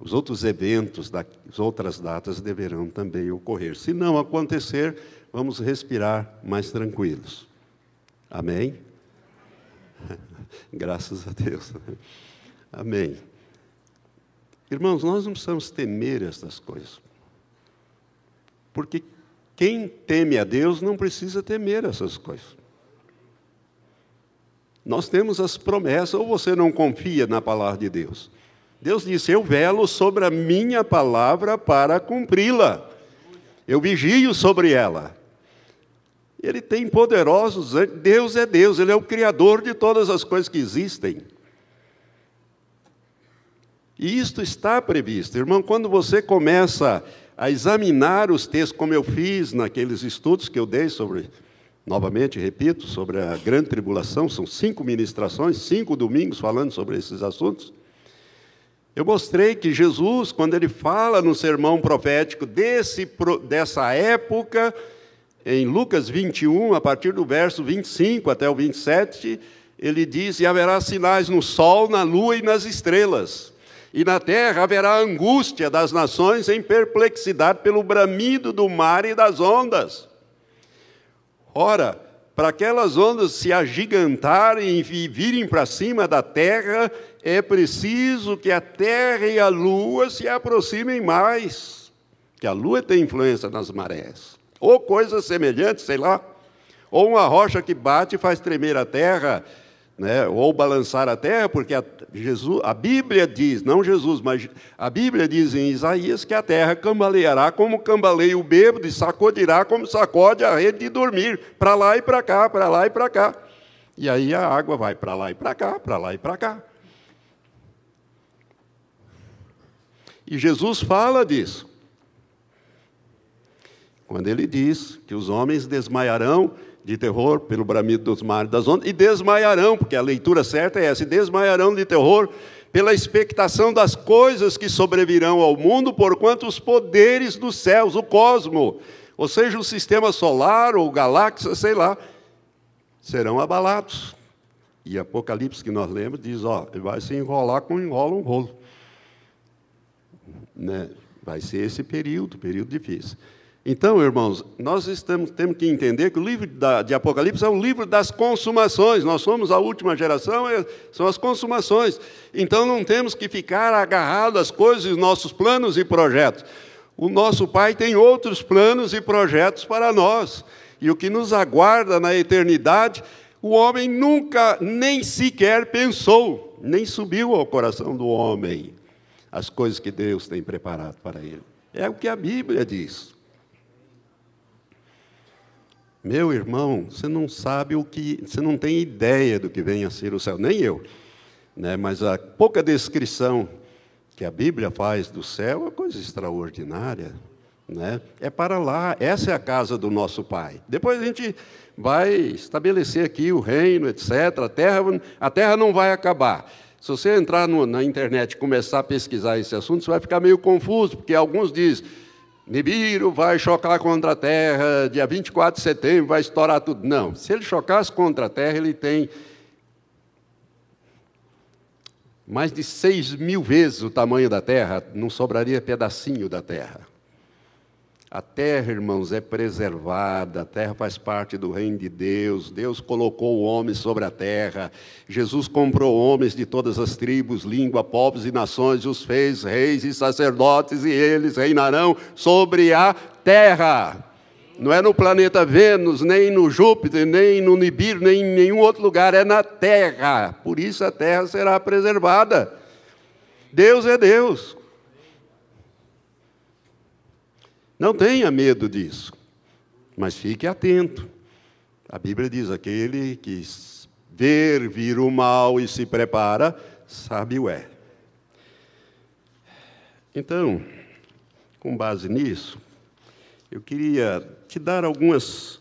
os outros eventos das outras datas deverão também ocorrer. Se não acontecer, vamos respirar mais tranquilos. Amém? [LAUGHS] Graças a Deus. Amém. Irmãos, nós não precisamos temer estas coisas. Porque quem teme a Deus não precisa temer essas coisas. Nós temos as promessas, ou você não confia na palavra de Deus? Deus disse: Eu velo sobre a minha palavra para cumpri-la. Eu vigio sobre ela. Ele tem poderosos, Deus é Deus, Ele é o Criador de todas as coisas que existem. E isto está previsto. Irmão, quando você começa a examinar os textos, como eu fiz naqueles estudos que eu dei sobre, novamente, repito, sobre a grande tribulação, são cinco ministrações, cinco domingos falando sobre esses assuntos. Eu mostrei que Jesus, quando ele fala no sermão profético desse, dessa época, em Lucas 21, a partir do verso 25 até o 27, ele diz: E haverá sinais no sol, na lua e nas estrelas. E na terra haverá angústia das nações em perplexidade pelo bramido do mar e das ondas. Ora, para aquelas ondas se agigantarem e virem para cima da terra, é preciso que a terra e a lua se aproximem mais, que a lua tem influência nas marés ou coisas semelhantes, sei lá, ou uma rocha que bate e faz tremer a terra, né? ou balançar a terra, porque a, Jesus, a Bíblia diz, não Jesus, mas a Bíblia diz em Isaías que a terra cambaleará como cambaleia o bêbado e sacudirá como sacode a rede de dormir, para lá e para cá, para lá e para cá. E aí a água vai para lá e para cá, para lá e para cá. E Jesus fala disso. Quando ele diz que os homens desmaiarão de terror pelo bramido dos mares das ondas, e desmaiarão, porque a leitura certa é essa, e desmaiarão de terror pela expectação das coisas que sobrevirão ao mundo, porquanto os poderes dos céus, o cosmo, ou seja, o sistema solar ou galáxia, sei lá, serão abalados. E Apocalipse que nós lemos diz, ó, vai se enrolar como enrola um rolo. Né? Vai ser esse período, período difícil. Então, irmãos, nós estamos, temos que entender que o livro da, de Apocalipse é o livro das consumações. Nós somos a última geração, é, são as consumações. Então, não temos que ficar agarrados às coisas, nossos planos e projetos. O nosso Pai tem outros planos e projetos para nós. E o que nos aguarda na eternidade, o homem nunca, nem sequer pensou, nem subiu ao coração do homem as coisas que Deus tem preparado para ele. É o que a Bíblia diz. Meu irmão, você não sabe o que, você não tem ideia do que vem a ser o céu, nem eu. Né? Mas a pouca descrição que a Bíblia faz do céu é uma coisa extraordinária. Né? É para lá, essa é a casa do nosso Pai. Depois a gente vai estabelecer aqui o reino, etc. A terra, a terra não vai acabar. Se você entrar no, na internet e começar a pesquisar esse assunto, você vai ficar meio confuso, porque alguns dizem Nibiru vai chocar contra a Terra, dia 24 de setembro vai estourar tudo. Não, se ele chocasse contra a Terra, ele tem mais de 6 mil vezes o tamanho da Terra, não sobraria pedacinho da Terra. A terra, irmãos, é preservada, a terra faz parte do reino de Deus. Deus colocou o homem sobre a terra. Jesus comprou homens de todas as tribos, língua, povos e nações, e os fez reis e sacerdotes, e eles reinarão sobre a terra. Não é no planeta Vênus, nem no Júpiter, nem no Nibiru, nem em nenhum outro lugar, é na terra. Por isso a terra será preservada. Deus é Deus. Não tenha medo disso, mas fique atento. A Bíblia diz: aquele que ver vir o mal e se prepara, sabe o é. Então, com base nisso, eu queria te dar algumas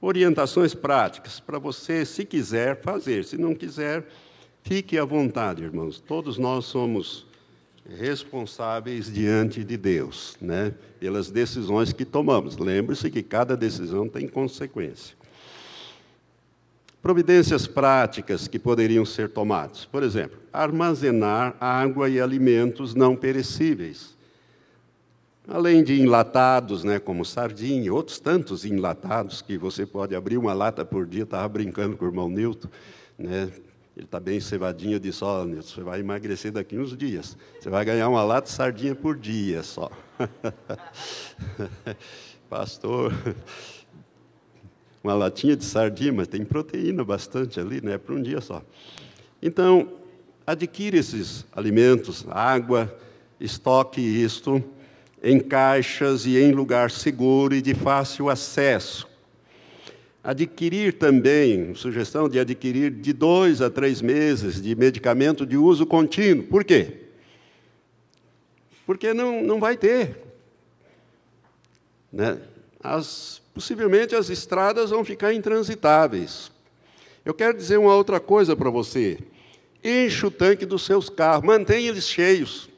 orientações práticas para você, se quiser, fazer. Se não quiser, fique à vontade, irmãos. Todos nós somos responsáveis diante de Deus, né? pelas decisões que tomamos. Lembre-se que cada decisão tem consequência. Providências práticas que poderiam ser tomadas. Por exemplo, armazenar água e alimentos não perecíveis. Além de enlatados, né, como sardinha, outros tantos enlatados que você pode abrir uma lata por dia. Estava brincando com o irmão Newton, né, ele está bem cevadinho, eu disse, ó, oh, você vai emagrecer daqui uns dias. Você vai ganhar uma lata de sardinha por dia só. [LAUGHS] Pastor, uma latinha de sardinha, mas tem proteína bastante ali, né? Para um dia só. Então, adquire esses alimentos, água, estoque isto em caixas e em lugar seguro e de fácil acesso Adquirir também, sugestão de adquirir de dois a três meses de medicamento de uso contínuo. Por quê? Porque não, não vai ter. Né? As, possivelmente as estradas vão ficar intransitáveis. Eu quero dizer uma outra coisa para você. Enche o tanque dos seus carros, mantenha eles cheios.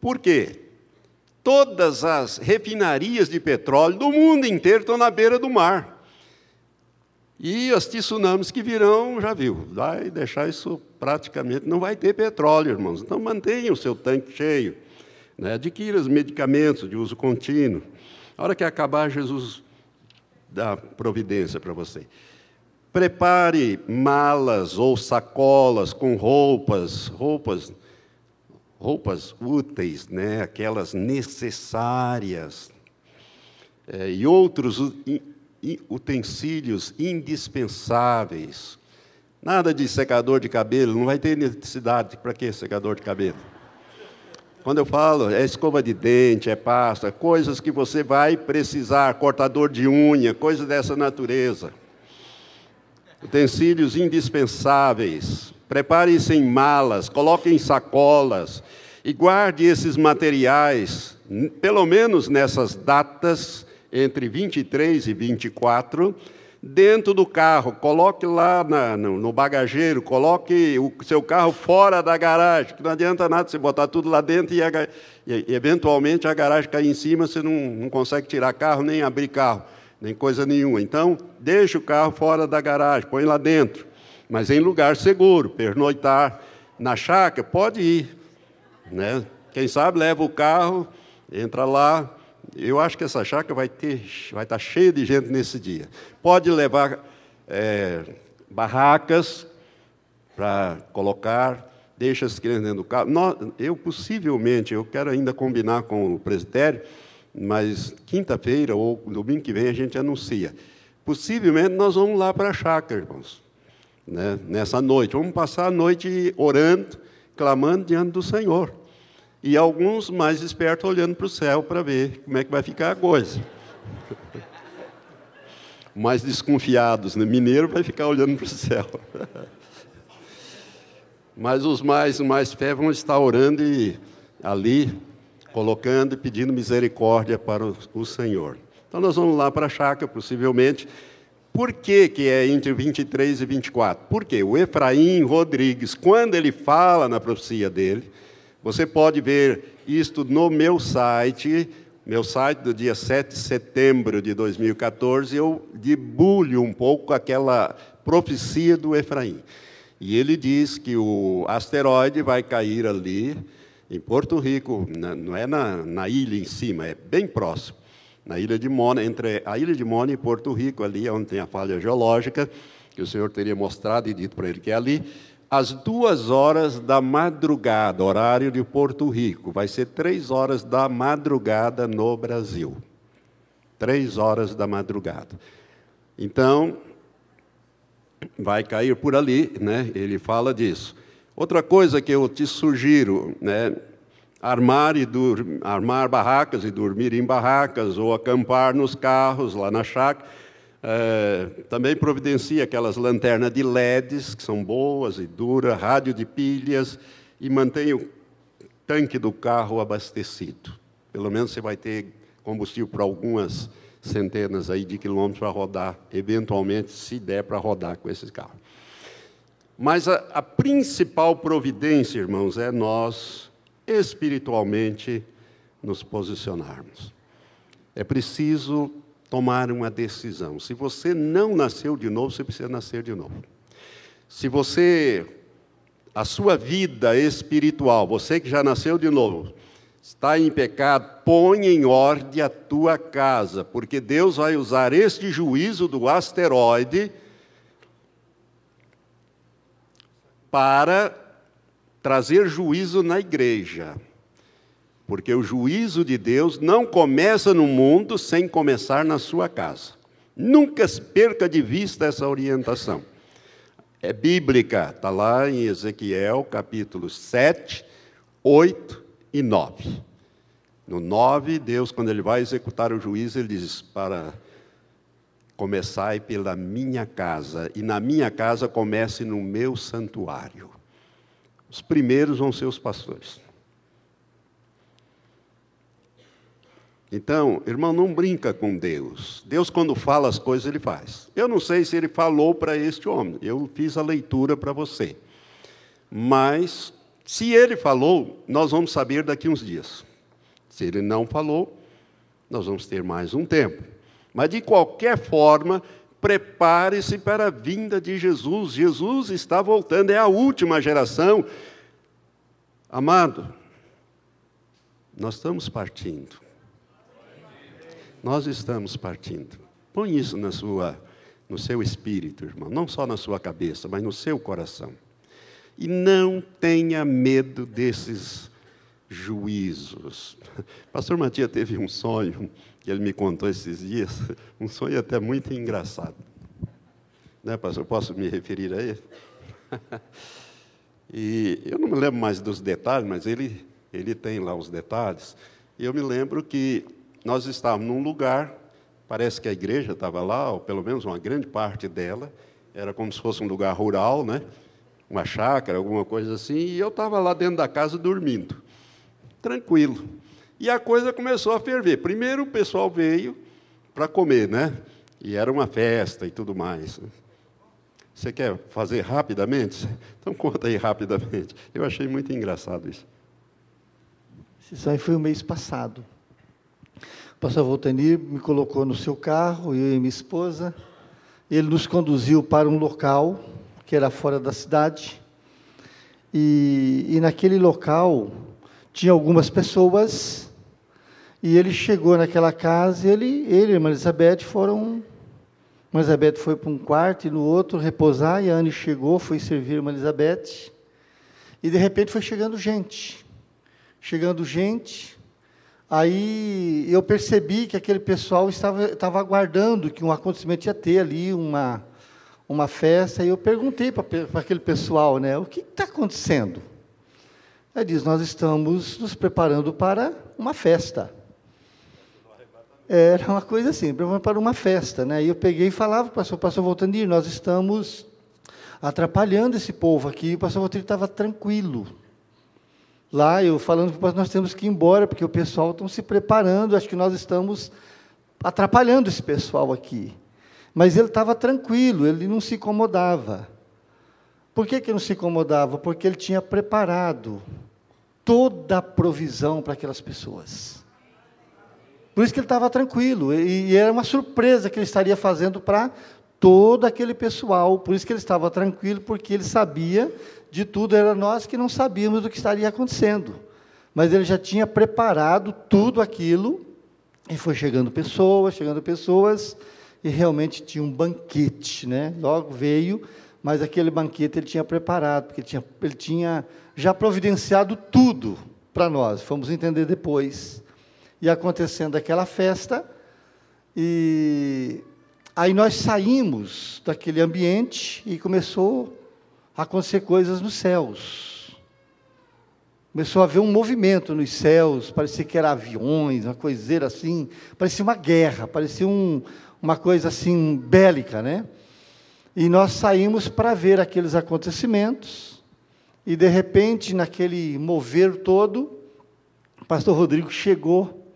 Por quê? Todas as refinarias de petróleo do mundo inteiro estão na beira do mar. E os tsunamis que virão, já viu, vai deixar isso praticamente, não vai ter petróleo, irmãos. Então mantenha o seu tanque cheio, né? adquira os medicamentos de uso contínuo. A hora que acabar, Jesus dá providência para você. Prepare malas ou sacolas com roupas, roupas, roupas úteis, né? aquelas necessárias, é, e outros utensílios indispensáveis. Nada de secador de cabelo, não vai ter necessidade. Para que secador de cabelo? Quando eu falo, é escova de dente, é pasta, coisas que você vai precisar, cortador de unha, coisas dessa natureza. Utensílios indispensáveis. Prepare-se em malas, coloque em sacolas e guarde esses materiais, pelo menos nessas datas, entre 23 e 24, dentro do carro, coloque lá na, no, no, bagageiro, coloque o seu carro fora da garagem, que não adianta nada você botar tudo lá dentro e, a, e eventualmente a garagem cair em cima, você não, não consegue tirar carro, nem abrir carro, nem coisa nenhuma. Então, deixe o carro fora da garagem, põe lá dentro, mas em lugar seguro, pernoitar na chácara, pode ir. Né? Quem sabe leva o carro, entra lá, eu acho que essa chácara vai, ter, vai estar cheia de gente nesse dia. Pode levar é, barracas para colocar, deixa as crianças dentro do carro. Eu, possivelmente, eu quero ainda combinar com o presbitério, mas quinta-feira ou domingo que vem a gente anuncia. Possivelmente nós vamos lá para a chácara, irmãos, né, nessa noite. Vamos passar a noite orando, clamando diante do Senhor e alguns mais espertos olhando para o céu para ver como é que vai ficar a coisa. [LAUGHS] mais desconfiados, né? mineiro vai ficar olhando para o céu. [LAUGHS] Mas os mais, mais fé vão estar orando e ali, colocando e pedindo misericórdia para o, o Senhor. Então nós vamos lá para a chácara, possivelmente. Por que, que é entre 23 e 24? Porque o Efraim Rodrigues, quando ele fala na profecia dele, você pode ver isto no meu site, meu site do dia 7 de setembro de 2014, eu debulho um pouco aquela profecia do Efraim. E ele diz que o asteroide vai cair ali, em Porto Rico, não é na, na ilha em cima, é bem próximo. Na ilha de Mona, entre a ilha de Mona e Porto Rico, ali onde tem a falha geológica, que o Senhor teria mostrado e dito para ele que é ali às duas horas da madrugada, horário de Porto Rico. Vai ser três horas da madrugada no Brasil. Três horas da madrugada. Então, vai cair por ali, né? Ele fala disso. Outra coisa que eu te sugiro, né? Armar, e armar barracas e dormir em barracas, ou acampar nos carros lá na chácara é, também providencia aquelas lanternas de LEDs, que são boas e duras, rádio de pilhas, e mantém o tanque do carro abastecido. Pelo menos você vai ter combustível para algumas centenas aí de quilômetros para rodar, eventualmente, se der para rodar com esses carros. Mas a, a principal providência, irmãos, é nós espiritualmente nos posicionarmos. É preciso tomar uma decisão. Se você não nasceu de novo, você precisa nascer de novo. Se você, a sua vida espiritual, você que já nasceu de novo, está em pecado, põe em ordem a tua casa, porque Deus vai usar este juízo do asteroide para trazer juízo na igreja. Porque o juízo de Deus não começa no mundo sem começar na sua casa. Nunca perca de vista essa orientação. É bíblica, está lá em Ezequiel capítulo 7, 8 e 9. No 9, Deus, quando ele vai executar o juízo, ele diz: Para começar pela minha casa, e na minha casa comece no meu santuário. Os primeiros vão ser os pastores. Então, irmão, não brinca com Deus. Deus, quando fala as coisas, ele faz. Eu não sei se ele falou para este homem, eu fiz a leitura para você. Mas, se ele falou, nós vamos saber daqui uns dias. Se ele não falou, nós vamos ter mais um tempo. Mas, de qualquer forma, prepare-se para a vinda de Jesus. Jesus está voltando, é a última geração. Amado, nós estamos partindo nós estamos partindo. Põe isso na sua, no seu espírito, irmão, não só na sua cabeça, mas no seu coração. E não tenha medo desses juízos. [LAUGHS] Pastor Matias teve um sonho que ele me contou esses dias, [LAUGHS] um sonho até muito engraçado. Né, pastor? Posso me referir a ele? [LAUGHS] e eu não me lembro mais dos detalhes, mas ele, ele tem lá os detalhes. E eu me lembro que nós estávamos num lugar, parece que a igreja estava lá, ou pelo menos uma grande parte dela, era como se fosse um lugar rural, né? uma chácara, alguma coisa assim, e eu estava lá dentro da casa dormindo, tranquilo. E a coisa começou a ferver. Primeiro o pessoal veio para comer, né? E era uma festa e tudo mais. Você quer fazer rapidamente? Então conta aí rapidamente. Eu achei muito engraçado isso. Isso aí foi o mês passado. O pastor Voltanir me colocou no seu carro, eu e minha esposa. Ele nos conduziu para um local que era fora da cidade. E, e naquele local tinha algumas pessoas. E ele chegou naquela casa, ele, ele e a irmã Elizabeth foram. A irmã Elizabeth foi para um quarto e no outro repousar, e a Anne chegou, foi servir a irmã Elizabeth. E de repente foi chegando gente. Chegando gente. Aí eu percebi que aquele pessoal estava, estava aguardando que um acontecimento ia ter ali, uma, uma festa, e eu perguntei para aquele pessoal, né, o que está acontecendo? Ele diz, nós estamos nos preparando para uma festa. Era uma coisa assim, para uma festa, né? E eu peguei e falava para o pastor, pastor Voltandir, nós estamos atrapalhando esse povo aqui. O pastor Voltandir estava tranquilo. Lá, eu falando que nós temos que ir embora, porque o pessoal está se preparando, acho que nós estamos atrapalhando esse pessoal aqui. Mas ele estava tranquilo, ele não se incomodava. Por que, que não se incomodava? Porque ele tinha preparado toda a provisão para aquelas pessoas. Por isso que ele estava tranquilo. E, e era uma surpresa que ele estaria fazendo para todo aquele pessoal. Por isso que ele estava tranquilo, porque ele sabia de tudo. Era nós que não sabíamos do que estaria acontecendo. Mas ele já tinha preparado tudo aquilo. E foi chegando pessoas, chegando pessoas e realmente tinha um banquete, né? Logo veio, mas aquele banquete ele tinha preparado, porque ele tinha, ele tinha já providenciado tudo para nós. Fomos entender depois. E acontecendo aquela festa, e aí nós saímos daquele ambiente e começou acontecer coisas nos céus. Começou a haver um movimento nos céus, parecia que eram aviões, uma coiseira assim, parecia uma guerra, parecia um, uma coisa assim bélica, né? E nós saímos para ver aqueles acontecimentos, e de repente, naquele mover todo, o pastor Rodrigo chegou,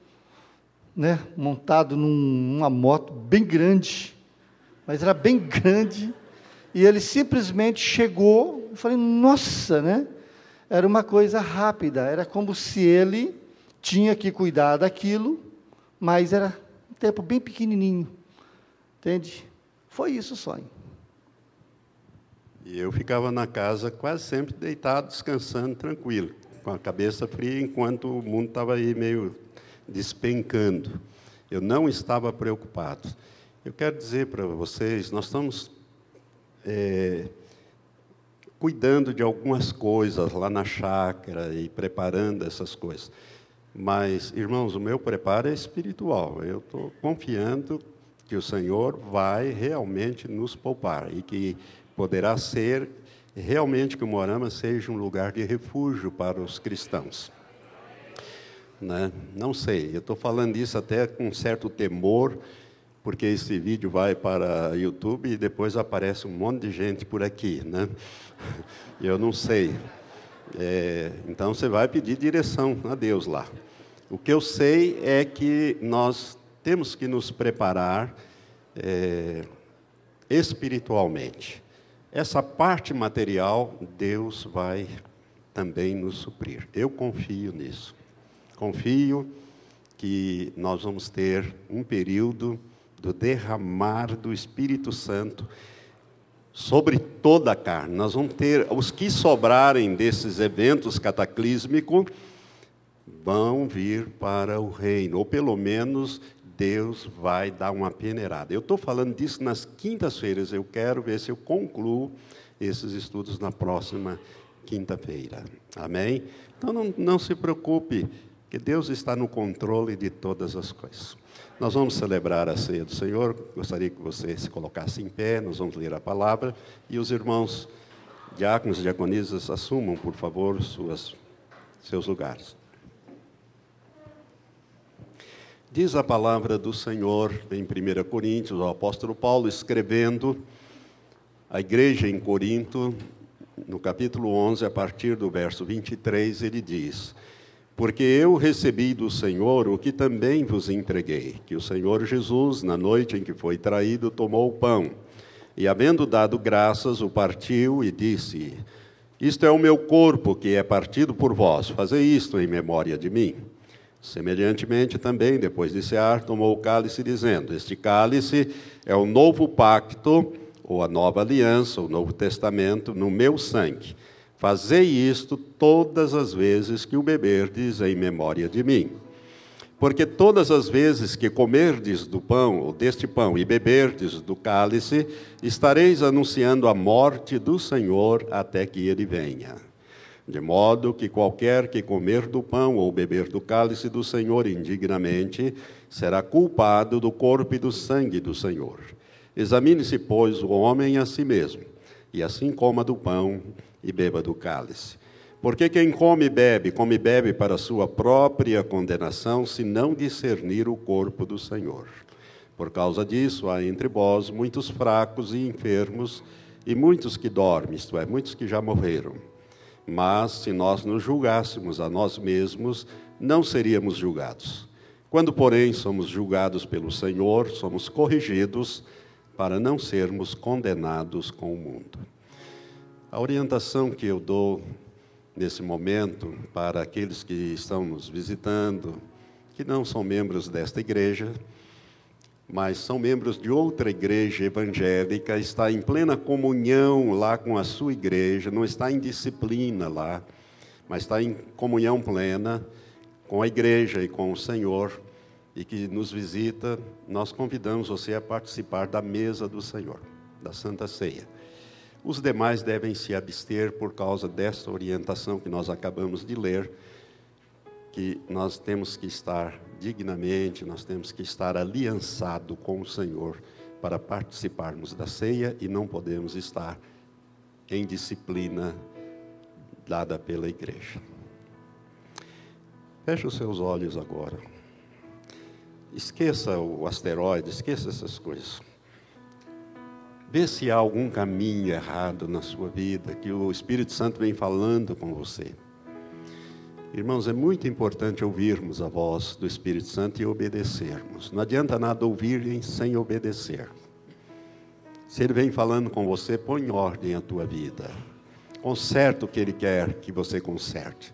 né, montado numa moto bem grande, mas era bem grande, e ele simplesmente chegou, eu falei, nossa, né? Era uma coisa rápida, era como se ele tinha que cuidar daquilo, mas era um tempo bem pequenininho. Entende? Foi isso o sonho. E eu ficava na casa quase sempre deitado, descansando, tranquilo, com a cabeça fria, enquanto o mundo estava aí meio despencando. Eu não estava preocupado. Eu quero dizer para vocês, nós estamos é, cuidando de algumas coisas lá na chácara e preparando essas coisas. Mas, irmãos, o meu preparo é espiritual. Eu estou confiando que o Senhor vai realmente nos poupar e que poderá ser realmente que o Morama seja um lugar de refúgio para os cristãos. Né? Não sei, eu estou falando isso até com certo temor, porque esse vídeo vai para YouTube e depois aparece um monte de gente por aqui, né? [LAUGHS] Eu não sei. É, então você vai pedir direção a Deus lá. O que eu sei é que nós temos que nos preparar é, espiritualmente. Essa parte material, Deus vai também nos suprir. Eu confio nisso. Confio que nós vamos ter um período do derramar do Espírito Santo sobre toda a carne. Nós vamos ter os que sobrarem desses eventos cataclísmicos vão vir para o reino, ou pelo menos Deus vai dar uma peneirada. Eu estou falando disso nas quintas-feiras, eu quero ver se eu concluo esses estudos na próxima quinta-feira. Amém? Então não, não se preocupe, que Deus está no controle de todas as coisas. Nós vamos celebrar a ceia do Senhor. Gostaria que você se colocasse em pé, nós vamos ler a palavra e os irmãos Diáconos e diaconisas, assumam, por favor, suas, seus lugares. Diz a palavra do Senhor em 1 Coríntios, o apóstolo Paulo escrevendo à igreja em Corinto, no capítulo 11, a partir do verso 23, ele diz: Porque eu recebi do Senhor o que também vos entreguei, que o Senhor Jesus, na noite em que foi traído, tomou o pão, e havendo dado graças, o partiu e disse: Isto é o meu corpo que é partido por vós, fazei isto em memória de mim. Semelhantemente, também, depois de cear, tomou o cálice, dizendo: Este cálice é o novo pacto, ou a nova aliança, o novo testamento, no meu sangue. Fazei isto todas as vezes que o beberdes em memória de mim. Porque todas as vezes que comerdes do pão, ou deste pão, e beberdes do cálice, estareis anunciando a morte do Senhor até que ele venha. De modo que qualquer que comer do pão ou beber do cálice do Senhor indignamente, será culpado do corpo e do sangue do Senhor. Examine-se, pois, o homem a si mesmo, e assim coma do pão e beba do cálice. Porque quem come e bebe, come e bebe para sua própria condenação, se não discernir o corpo do Senhor. Por causa disso, há entre vós muitos fracos e enfermos, e muitos que dormem, isto é, muitos que já morreram. Mas se nós nos julgássemos a nós mesmos, não seríamos julgados. Quando, porém, somos julgados pelo Senhor, somos corrigidos para não sermos condenados com o mundo. A orientação que eu dou nesse momento para aqueles que estão nos visitando, que não são membros desta igreja, mas são membros de outra igreja evangélica, está em plena comunhão lá com a sua igreja, não está em disciplina lá, mas está em comunhão plena com a igreja e com o Senhor, e que nos visita, nós convidamos você a participar da mesa do Senhor, da Santa Ceia. Os demais devem se abster por causa desta orientação que nós acabamos de ler, que nós temos que estar dignamente, nós temos que estar aliançado com o Senhor para participarmos da ceia e não podemos estar em disciplina dada pela igreja. Feche os seus olhos agora. Esqueça o asteroide, esqueça essas coisas. Vê se há algum caminho errado na sua vida, que o Espírito Santo vem falando com você. Irmãos, é muito importante ouvirmos a voz do Espírito Santo e obedecermos. Não adianta nada ouvirem sem obedecer. Se ele vem falando com você, põe em ordem a tua vida. Conserta o que ele quer que você conserte.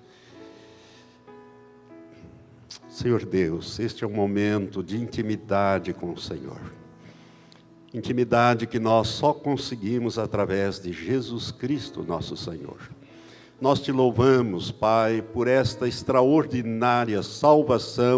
Senhor Deus, este é um momento de intimidade com o Senhor. Intimidade que nós só conseguimos através de Jesus Cristo, nosso Senhor. Nós te louvamos, Pai, por esta extraordinária salvação